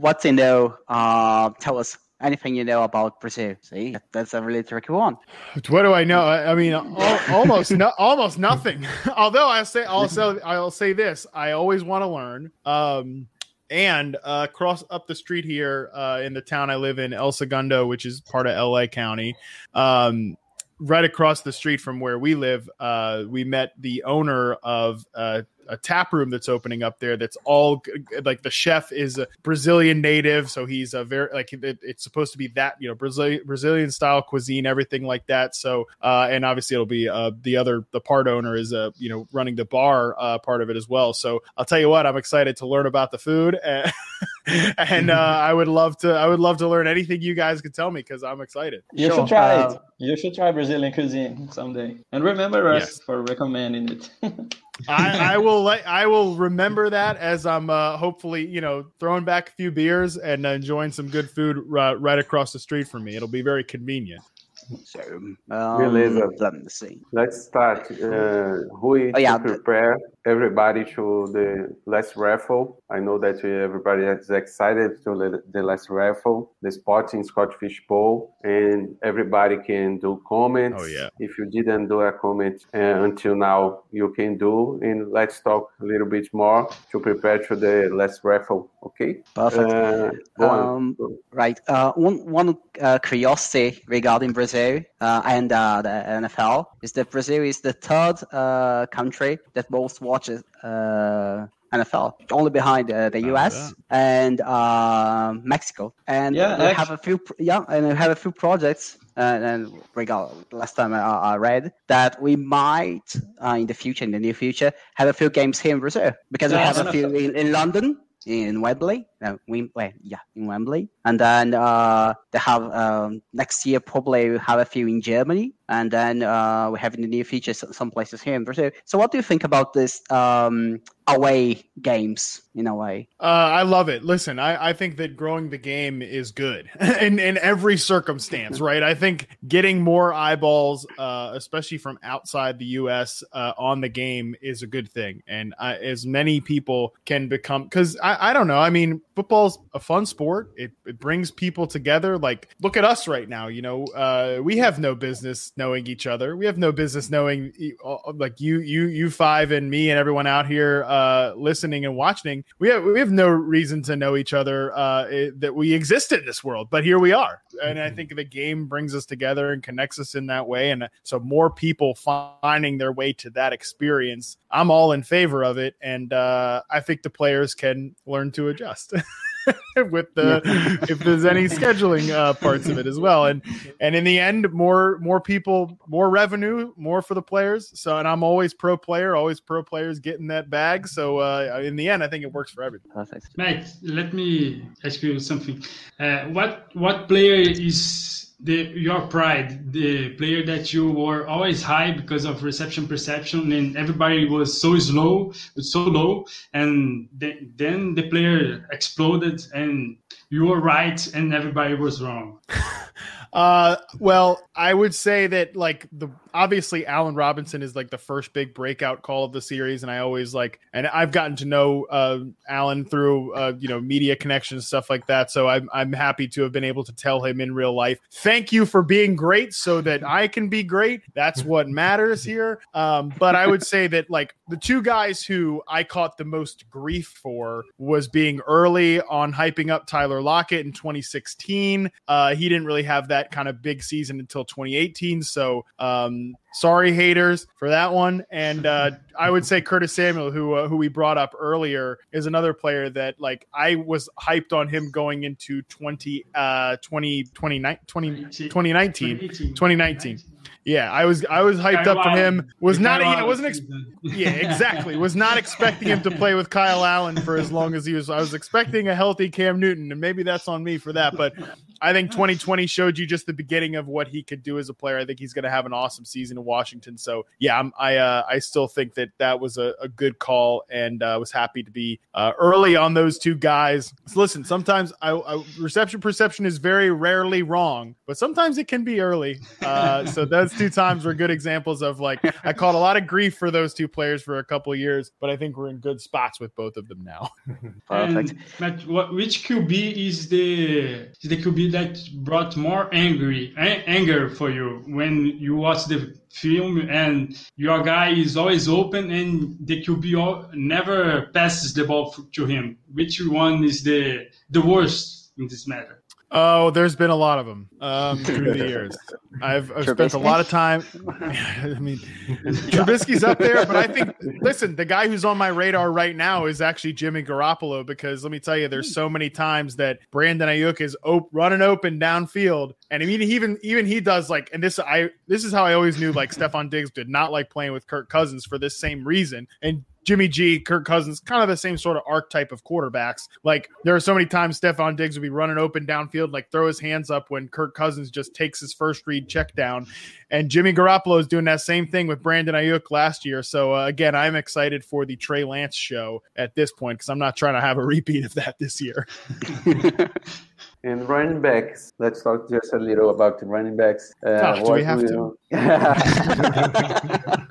what you know, uh, tell us anything you know about Brazil. See, that's a really tricky one. What do I know? I, I mean, almost no, almost nothing. Although I say, I'll say, I'll say this: I always want to learn. Um, and uh, cross up the street here uh, in the town I live in, El Segundo, which is part of LA County. Um, right across the street from where we live, uh, we met the owner of uh, a tap room that's opening up there. That's all like the chef is a Brazilian native, so he's a very like it, it's supposed to be that you know Brazilian Brazilian style cuisine, everything like that. So uh, and obviously it'll be uh, the other the part owner is uh, you know running the bar uh, part of it as well. So I'll tell you what, I'm excited to learn about the food, and, and uh, I would love to I would love to learn anything you guys could tell me because I'm excited. You Sure. should try Uh, it. You should try Brazilian cuisine someday, and remember us Yes. for recommending it. I, I will let I will remember that as I'm uh, hopefully you know throwing back a few beers and enjoying some good food uh, right across the street from me. It'll be very convenient. So, Beleza. um, let me see. Let's start. Uh, Rui, Oh, yeah, to the- prepare everybody to the last raffle. I know that everybody is excited to the, the last raffle, the Sporting Scotch Fish Bowl, and everybody can do comments. Oh, yeah. If you didn't do a comment uh, until now, you can do. And let's talk a little bit more to prepare to the last raffle. Okay. Perfect. Uh, go on. Um, Right. Uh, one one uh, curiosity regarding Brazil uh, and uh, the NFL is that Brazil is the third uh, country that most watches uh, NFL, only behind uh, the How's US and uh, Mexico. And Yeah, we actu- have a few pr- yeah, and we have a few projects. Uh, and regard last time I, I read that we might uh, in the future, in the near future, have a few games here in Brazil because we Yeah, have a few in, in London in Wembley. Uh, Wem- well, yeah, in Wembley, and then uh, they have um, next year probably have a few in Germany, and then uh, we have in the near future some places here in Brazil. So, what do you think about this um, away games in a way? Uh, I love it. Listen, I, I think that growing the game is good in, in every circumstance, right? I think getting more eyeballs, uh, especially from outside the U.S., uh, on the game is a good thing. And I, as many people can become, because I, I don't know. I mean, football's a fun sport. It, it brings people together. Like, look at us right now. You know, uh, we have no business knowing each other. We have no business knowing, uh, like you, you, you five, and me, and everyone out here uh, listening and watching. We have we have no reason to know each other uh, eh, that we exist in this world, but here we are. And I think the game brings us together and connects us in that way. And so more people finding their way to that experience, I'm all in favor of it. And uh, I think the players can learn to adjust. with the if there's any scheduling uh, parts of it as well and and in the end more more people more revenue more for the players so and i'm always pro player always pro players getting that bag so uh, in the end i think it works for everybody Perfect. Matt, let me ask you something. Uh, what what player is the your pride? The player that you were always high because of reception perception, and everybody was so slow, so low, and then then the player exploded, and you were right, and everybody was wrong. Uh, well, I would say that like the obviously Allen Robinson is like the first big breakout call of the series, and I always like, and I've gotten to know uh, Allen through uh, you know media connections stuff like that. So I'm I'm happy to have been able to tell him in real life, thank you for being great, so that I can be great. That's what matters here. Um, but I would say that like the two guys who I caught the most grief for was being early on hyping up Tyler Lockett in 2016. Uh, he didn't really have that kind of big season until 2018. So, um, sorry haters for that one. And uh, I would say Curtis Samuel, who uh, who we brought up earlier, is another player that like I was hyped on him going into 20 uh 20 20, 20 2019 2019. Yeah, I was I was hyped up for him. Was not I wasn't ex- yeah, exactly. Was not expecting him to play with Kyle Allen for as long as he was. I was expecting a healthy Cam Newton, and maybe that's on me for that. But I think 2020 showed you just the beginning of what he could do as a player. I think he's going to have an awesome season in Washington. So yeah, I'm, I uh, I still think that that was a, a good call, and uh, was happy to be uh, early on those two guys. So listen, sometimes I, I, reception perception is very rarely wrong, but sometimes it can be early. Uh, so those two times were good examples of like I caught a lot of grief for those two players for a couple of years, but I think we're in good spots with both of them now. Perfect. And Matt, what, which QB is the is the QB that brought more angry a- anger for you when you watch the film and your guy is always open and the QB al- never passes the ball f- to him? Which one is the the worst in this matter? Oh, there's been a lot of them um, through the years. I've, I've spent a lot of time. I mean, Trubisky's up there, but I think listen, the guy who's on my radar right now is actually Jimmy Garoppolo because let me tell you, there's so many times that Brandon Aiyuk is op- running open downfield, and I mean, even even he does like, and this I this is how I always knew like Stefon Diggs did not like playing with Kirk Cousins for this same reason, and Jimmy G, Kirk Cousins, kind of the same sort of archetype of quarterbacks. Like there are so many times Stefon Diggs would be running open downfield, like throw his hands up when Kirk Cousins just takes his first read check down. And Jimmy Garoppolo is doing that same thing with Brandon Aiyuk last year. So uh, again, I'm excited for the Trey Lance show at this point because I'm not trying to have a repeat of that this year. And running backs, let's talk just a little about the running backs. Uh, oh, do we have to?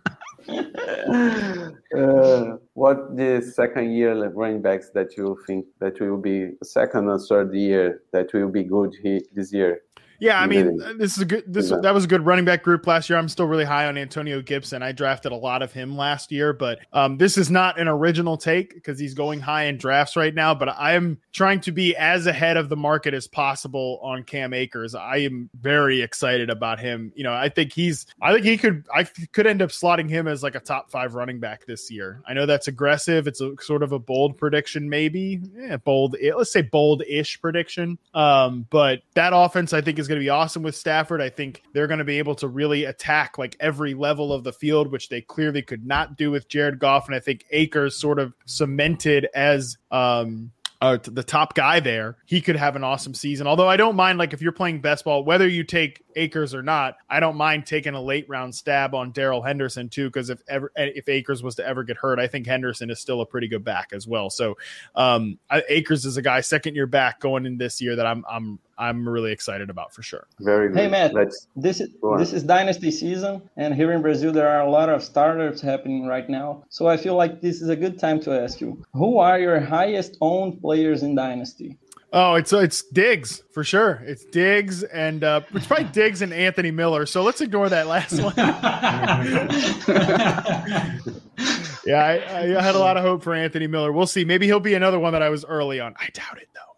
uh, what the second year running backs that you think that will be second or third year that will be good this year? Yeah, I mean, this is a good. This that was a good running back group last year. I'm still really high on Antonio Gibson. I drafted a lot of him last year, but um, this is not an original take because he's going high in drafts right now. But I'm trying to be as ahead of the market as possible on Cam Akers. I am very excited about him. You know, I think he's. I think he could. I could end up slotting him as like a top five running back this year. I know that's aggressive. It's a sort of a bold prediction, maybe. Yeah, bold. Let's say bold-ish prediction. Um, but that offense, I think, is going to be awesome with Stafford. I think they're going to be able to really attack like every level of the field, which they clearly could not do with Jared Goff. And I think Akers sort of cemented as um uh, the top guy there, he could have an awesome season. Although I don't mind, like if you're playing best ball, whether you take Akers or not, I don't mind taking a late round stab on Darrell Henderson too. Because if ever if Akers was to ever get hurt, I think Henderson is still a pretty good back as well. So um, Akers is a guy second year back going in this year that I'm I'm I'm really excited about for sure. Very good. Hey Matt, Let's this is this is dynasty season, and here in Brazil there are a lot of startups happening right now. So I feel like this is a good time to ask you, who are your highest owned players in dynasty? Oh, it's it's Diggs for sure. It's Diggs and uh, it's probably Diggs and Anthony Miller. So let's ignore that last one. yeah, I, I, had a lot of hope for Anthony Miller. We'll see. Maybe he'll be another one that I was early on. I doubt it though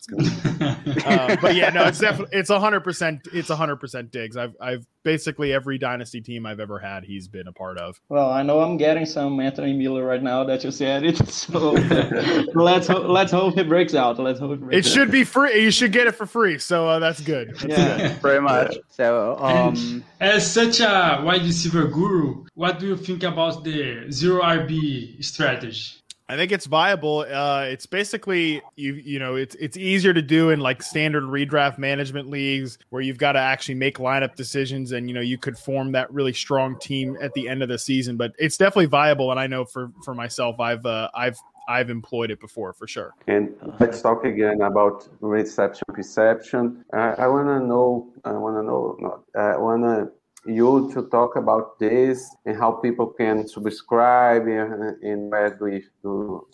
that's good. uh, but yeah, no, it's definitely it's hundred percent. It's hundred percent Diggs. I've I've basically every dynasty team I've ever had, he's been a part of. Well, I know I'm getting some Anthony Miller right now that you said it. So let's ho- let's hope it breaks out. Let's hope it breaks It should be free. You should get it for free. So uh, that's good. That's yeah, good. very much. So, um, as such a wide receiver guru, what do you think about the zero RB strategy? I think it's viable. Uh, it's basically you you know it's it's easier to do in like standard redraft management leagues where you've got to actually make lineup decisions and you know you could form that really strong team at the end of the season. But it's definitely viable, and I know for for myself, I've uh, I've I've employed it before for sure. And let's talk again about reception perception. Uh, I want to know. I want to know. Not. I want to you to talk about this and how people can subscribe and, and where do, we,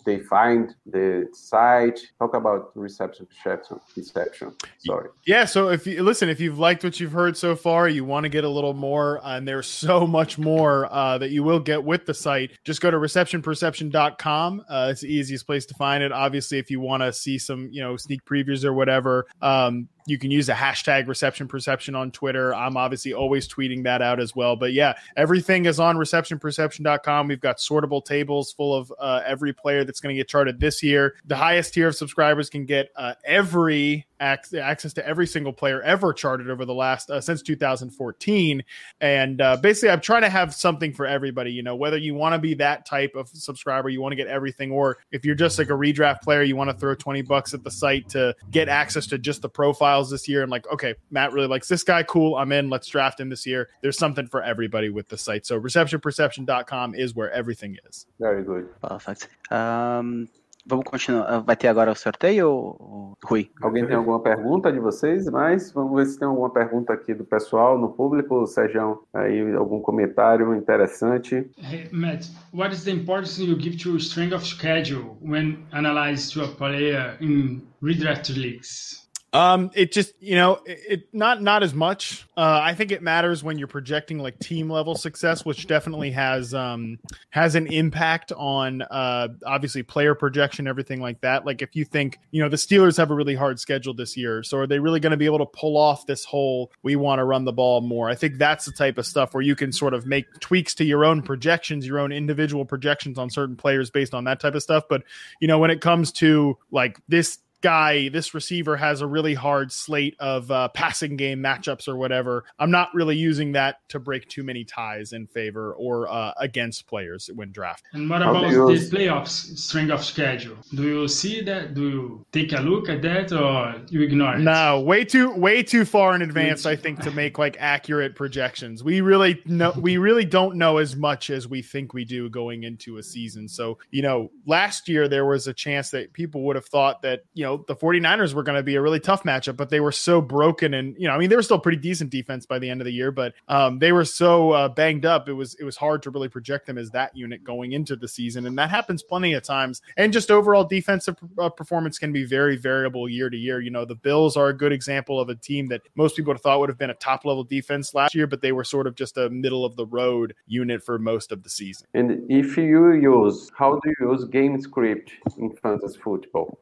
they find the site talk about reception perception reception sorry yeah so if you listen if you've liked what you've heard so far you want to get a little more and there's so much more uh, that you will get with the site just go to receptionperception.com uh, it's the easiest place to find it obviously if you want to see some you know sneak previews or whatever um, you can use the hashtag reception perception on Twitter. I'm obviously always tweeting that out as well. But yeah, everything is on receptionperception.com. We've got sortable tables full of uh, every player that's going to get charted this year. The highest tier of subscribers can get uh, every access to every single player ever charted over the last uh, since 2014 and uh, basically i'm trying to have something for everybody you know whether you want to be that type of subscriber you want to get everything or if you're just like a redraft player you want to throw 20 bucks at the site to get access to just the profiles this year and like okay matt really likes this guy cool i'm in let's draft him this year. There's something for everybody with the site. So receptionperception.com is where everything is. Very good perfect. Um Vamos continuar. Vai ter agora o sorteio, Rui? Alguém tem alguma pergunta de vocês? Mas vamos ver se tem alguma pergunta aqui do pessoal no público. Sérgio, aí algum comentário interessante. Hey, Matt, what is the importance you give to strength of schedule when analyzed to a player in redraft leagues? Um, it just you know it, it not not as much. Uh, I think it matters when you're projecting like team level success, which definitely has um has an impact on uh obviously player projection, everything like that. Like if you think you know the Steelers have a really hard schedule this year, so are they really going to be able to pull off this whole we want to run the ball more? I think that's the type of stuff where you can sort of make tweaks to your own projections, your own individual projections on certain players based on that type of stuff. But you know when it comes to like this guy, this receiver has a really hard slate of uh, passing game matchups or whatever. I'm not really using that to break too many ties in favor or uh, against players when drafting. And what about the playoffs string of schedule? Do you see that? Do you take a look at that or you ignore it? No, way too way too far in advance, I think, to make like accurate projections. We really know we really don't know as much as we think we do going into a season. So, you know, last year there was a chance that people would have thought that, you know, the 49ers were going to be a really tough matchup, but they were so broken and, you know, I mean, they were still pretty decent defense by the end of the year, but um, they were so uh, banged up. It was, it was hard to really project them as that unit going into the season. And that happens plenty of times. And just overall defensive uh, performance can be very variable year to year. You know, the Bills are a good example of a team that most people would have thought would have been a top level defense last year, but they were sort of just a middle of the road unit for most of the season. And if you use, how do you use game script in fantasy football?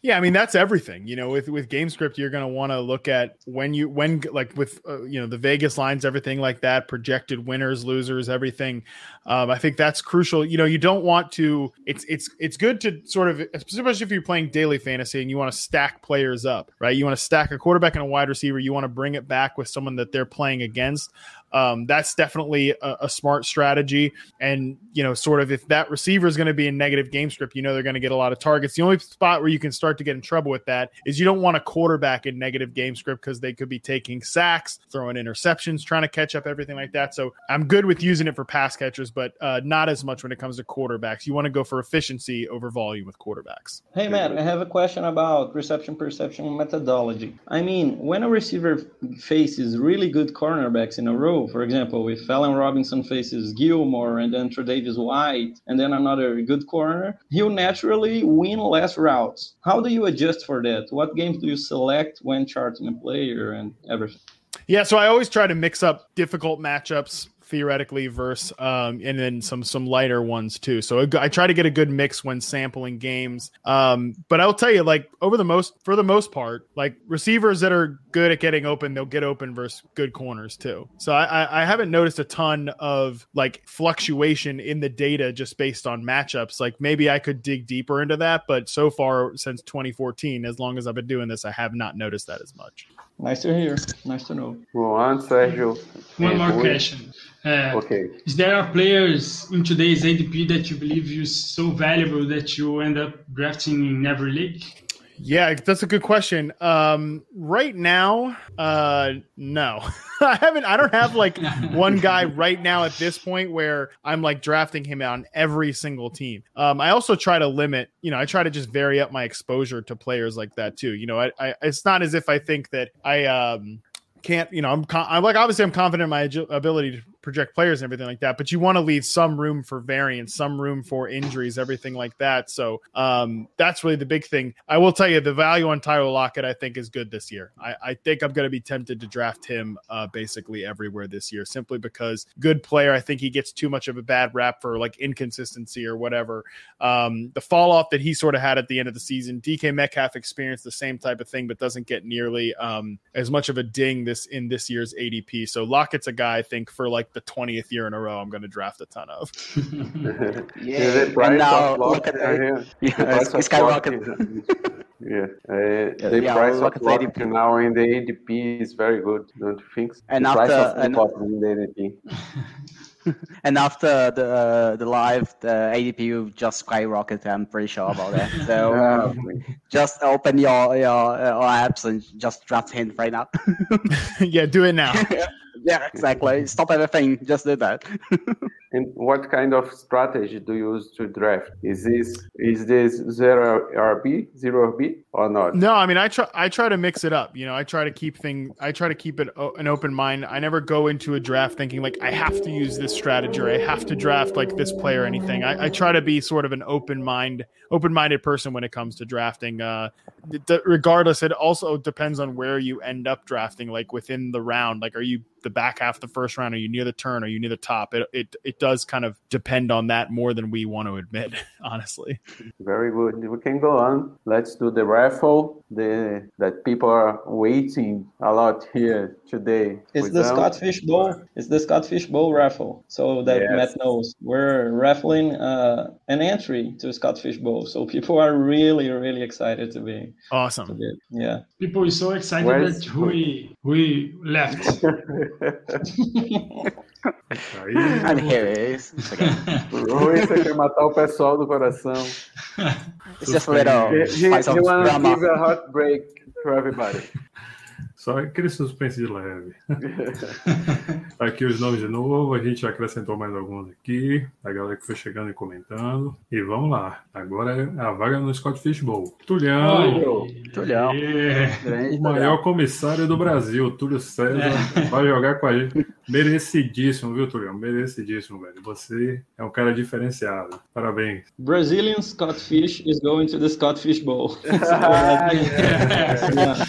Yeah, I mean that's everything. You know, with with game script, you're going to want to look at when you when like with uh, you know the Vegas lines, everything like that, projected winners, losers, everything. Um, I think that's crucial. You know, you don't want to. It's it's it's good to sort of, especially if you're playing daily fantasy and you want to stack players up, right? You want to stack a quarterback and a wide receiver. You want to bring it back with someone that they're playing against um, that's definitely a, a, smart strategy. And, you know, sort of if that receiver is going to be in negative game script, you know, they're going to get a lot of targets. The only spot where you can start to get in trouble with that is you don't want a quarterback in negative game script because they could be taking sacks, throwing interceptions, trying to catch up, everything like that. So I'm good with using it for pass catchers, but uh, not as much when it comes to quarterbacks. You want to go for efficiency over volume with quarterbacks. Hey, Matt, I have a question about reception perception methodology. I mean, when a receiver faces really good cornerbacks in a row, for example, if Allen Robinson faces Gilmore and then Tre'Davious White and then another good corner, he'll naturally win less routes. How do you adjust for that? What games do you select when charting a player and everything? Yeah, so I always try to mix up difficult matchups theoretically versus um, and then some some lighter ones too. So I try to get a good mix when sampling games. Um, but I'll tell you, like over the most for the most part, like receivers that are good at getting open, they'll get open versus good corners too. So I, I haven't noticed a ton of like fluctuation in the data just based on matchups. Like maybe I could dig deeper into that, but so far since 2014, as long as I've been doing this, I have not noticed that as much. Nice to hear. Nice to know. Well, on, Sergio. One more question. Uh, okay. Is there are players in today's ADP that you believe is so valuable that you end up drafting in every league? Yeah, that's a good question. Um, right now, uh, no, I haven't. I don't have like one guy right now at this point where I'm like drafting him on every single team. Um, I also try to limit. You know, I try to just vary up my exposure to players like that too. You know, I, I it's not as if I think that I um can't. You know, I'm, I'm like obviously I'm confident in my ability to project players and everything like that, but you want to leave some room for variance, some room for injuries, everything like that. So um, that's really the big thing. I will tell you the value on Tyler Lockett, I think, is good this year. I, I think I'm going to be tempted to draft him uh, basically everywhere this year, simply because good player. I think he gets too much of a bad rap for like inconsistency or whatever. Um, the fall off that he sort of had at the end of the season, DK Metcalf experienced the same type of thing, but doesn't get nearly um, as much of a ding this in this year's ADP. So Lockett's a guy I think for like the 20th year in a row I'm going to draft a ton of. yeah, and now look at the, yeah, yeah skyrocket. yeah, uh, the yeah, price of ADP now in the ADP is very good, don't you think? And the after, price of and, in the ADP. and after the uh, the live, the ADP just skyrocketed. I'm pretty sure about that. So uh, just open your your, your apps and just draft him right now. yeah, do it now. Yeah, exactly. Stop everything. Just do that. and what kind of strategy do you use to draft? Is this is this zero RB, zero RB, or not? No, I mean I try I try to mix it up. You know, I try to keep thing I try to keep it an open mind. I never go into a draft thinking like I have to use this strategy or I have to draft like this player or anything. I, I try to be sort of an open mind, open minded person when it comes to drafting. Uh, regardless, it also depends on where you end up drafting, like within the round. Like, are you the back half the first round? Are you near the turn? Are you near the top? It it it does kind of depend on that more than we want to admit, honestly. Very good. We can go on. Let's do the raffle. The that people are waiting a lot here today. It's the Scott Fish Bowl. It's the Scott Fish Bowl raffle. So that yes. Matt knows, we're raffling uh, an entry to Scott Fish Bowl. So people are really really excited to be awesome. To be, yeah. People are so excited Where's, that we we left. It is. Rui, você quer matar o pessoal do coração. It's just a little. Wants to give a heartbreak to everybody. Só aquele suspense de leve. aqui os nomes de novo, a gente acrescentou mais alguns aqui, a galera que foi chegando e comentando. E vamos lá, agora é a vaga no Scott Fishbowl. Tulhão! Tulhão! O maior comissário do Brasil, Túlio César, é. vai jogar com a gente. Merecidíssimo, viu, Tulhão? Merecidíssimo, velho. Você é um cara diferenciado. Parabéns. Brazilian Scott Fish is going to the Scott Fish Bowl. ah, yeah.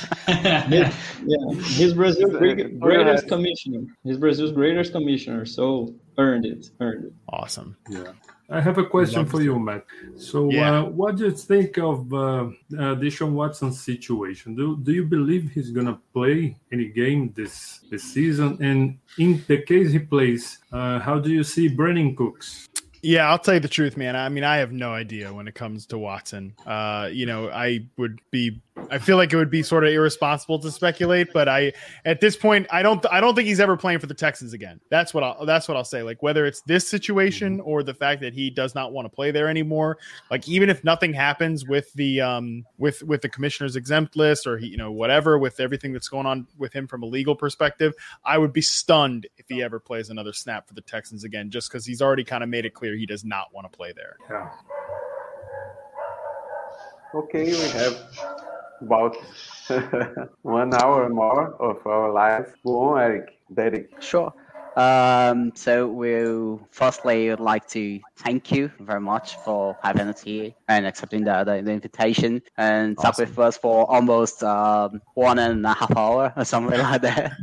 yeah. yeah, he's Brazil's greatest commissioner. He's Brazil's greatest commissioner. So earned it, earned it. Awesome. Yeah. I have a question for you, Matt. So, yeah. uh, what do you think of uh, uh, Deshaun Watson's situation? Do Do you believe he's gonna play any game this this season? And in the case he plays, uh, how do you see Brandin Cooks? Yeah, I'll tell you the truth, man. I mean, I have no idea when it comes to Watson. Uh, you know, I would be I feel like it would be sort of irresponsible to speculate, but I at this point I don't I don't think he's ever playing for the Texans again. That's what I'll that's what I'll say. Like whether it's this situation mm-hmm. or the fact that he does not want to play there anymore. Like even if nothing happens with the um with with the commissioner's exempt list or he you know whatever with everything that's going on with him from a legal perspective, I would be stunned if he ever plays another snap for the Texans again just cuz he's already kind of made it clear he does not want to play there. Yeah. Okay, we have about one hour more of our live. Go on, Eric. Derek. Sure. Um, so we'll firstly would like to thank you very much for having us here and accepting the, the, the invitation and awesome. talk with us for almost um, one and a half hour or something like that.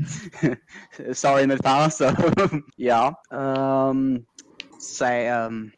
Sorry in advance. So yeah. Um, say um,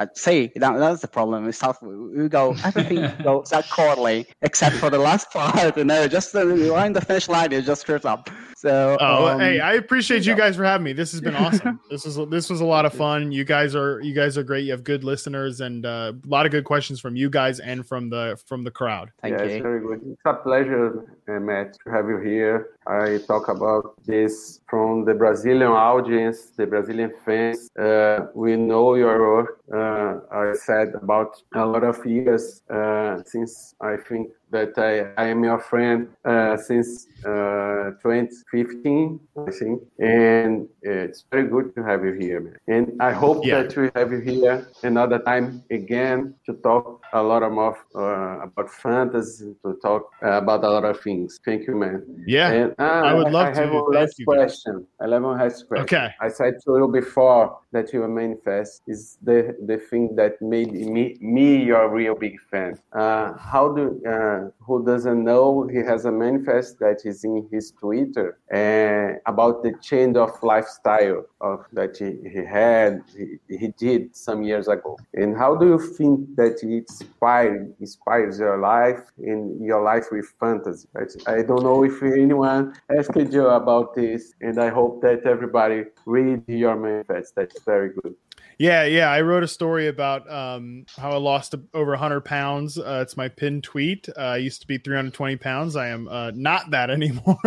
I'd say that, that's the problem with South. We go everything goes accordingly except for the last part, and then just the line the finish line It just screwed up. So, oh, um, hey, I appreciate you guys for having me. This has been awesome. this was this was a lot of fun. You guys are you guys are great. You have good listeners and uh, a lot of good questions from you guys and from the from the crowd. Thank yeah, you. It's very good. It's a pleasure, uh, Matt, to have you here. I talk about this from the Brazilian audience, the Brazilian fans. Uh, we know your work. Uh, I said about a lot of years uh, since I think that I, I am your friend uh, since uh, 2015, I think, and it's very good to have you here, man. And I hope yeah. that we have you here another time again to talk a lot more uh, about fantasy, to talk about a lot of things. Thank you, man. Yeah, and, uh, I would love I to. have a last question. I have a last question. Okay. I said to you before that your manifest is the the thing that made me me your real big fan. Uh, how do uh, who doesn't know he has a manifest that is in his Twitter uh, about the change of lifestyle of that he, he had he, he did some years ago. And how do you think that it inspired inspires your life in your life with fantasy? I don't know if anyone asked you about this, and I hope that everybody read your manifest. That's very good. Yeah, yeah. I wrote a story about um, how I lost over 100 pounds. Uh, it's my pinned tweet. Uh, I used to be 320 pounds. I am uh, not that anymore.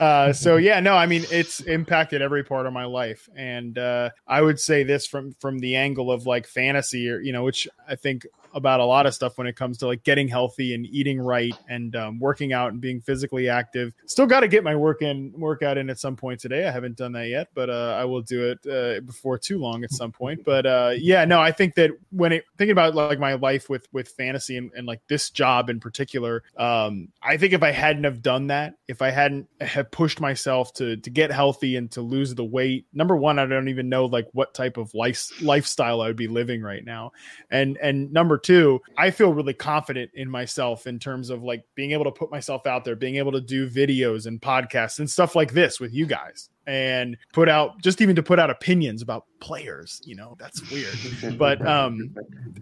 Uh, so yeah, no. I mean, it's impacted every part of my life, and uh, I would say this from from the angle of like fantasy, or you know, which I think about a lot of stuff when it comes to like getting healthy and eating right and um, working out and being physically active. Still got to get my work in workout in at some point today. I haven't done that yet, but uh, I will do it uh, before too long at some point. But uh, yeah, no, I think that when it thinking about like my life with with fantasy and, and like this job in particular, um, I think if I hadn't have done that, if I hadn't have pushed myself to to get healthy and to lose the weight, number one, I don't even know like what type of life lifestyle I would be living right now, and and number two, I feel really confident in myself in terms of like being able to put myself out there, being able to do videos and podcasts and stuff like this with you guys and put out just even to put out opinions about players you know that's weird. But um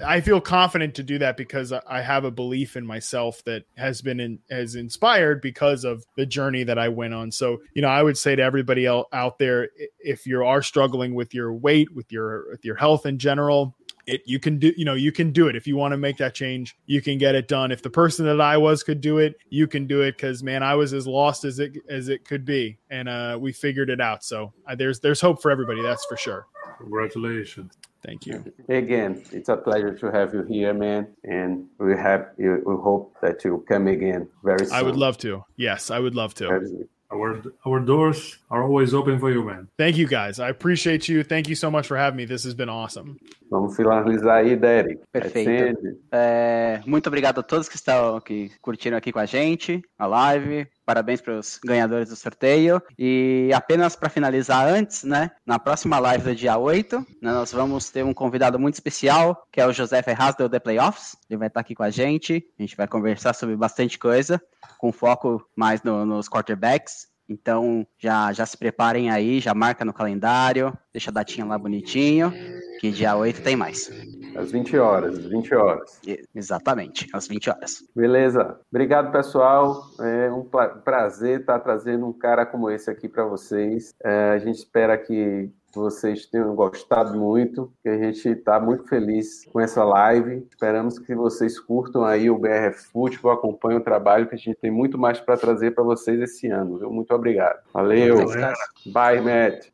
i feel confident to do that because i have a belief in myself that has been in, has inspired because of the journey that i went on. So you know i would say to everybody out there if you are struggling with your weight with your with your health in general it you can do you know you can do it. If you want to make that change you can get it done. If the person that i was could do it you can do it because man i was as lost as it as it could be. And uh we figured it out. So uh, there's there's hope for everybody that's for sure. Congratulations. thank you. Again, it's a pleasure to have you here, man. And we have we hope that you come again very soon. i would love to. Yes i would love to Our, our doors are always open for you, man. thank you guys i appreciate you thank you so much for having me this has been awesome Vamos finalizar aí, Derek. Perfeito. É, muito obrigado a todos que estão aqui curtindo aqui com a gente, a live. Parabéns para os ganhadores do sorteio. E apenas para finalizar antes, né? Na próxima live do dia 8, né, nós vamos ter um convidado muito especial, que é o José Ferraz do The Playoffs. Ele vai estar aqui com a gente. A gente vai conversar sobre bastante coisa, com foco mais no- nos quarterbacks. Então já, já se preparem aí, já marca no calendário, deixa a datinha lá bonitinho, que dia 8 tem mais. Às 20 horas, às 20 horas. Exatamente, às 20 horas. Beleza. Obrigado, pessoal. É um pra- prazer estar trazendo um cara como esse aqui para vocês. É, a gente espera que vocês tenham gostado muito, que a gente está muito feliz com essa live. Esperamos que vocês curtam aí o BRF Futebol, acompanhem o trabalho, que a gente tem muito mais para trazer para vocês esse ano. Viu? Muito obrigado. Valeu. Guys. Bye, Matt.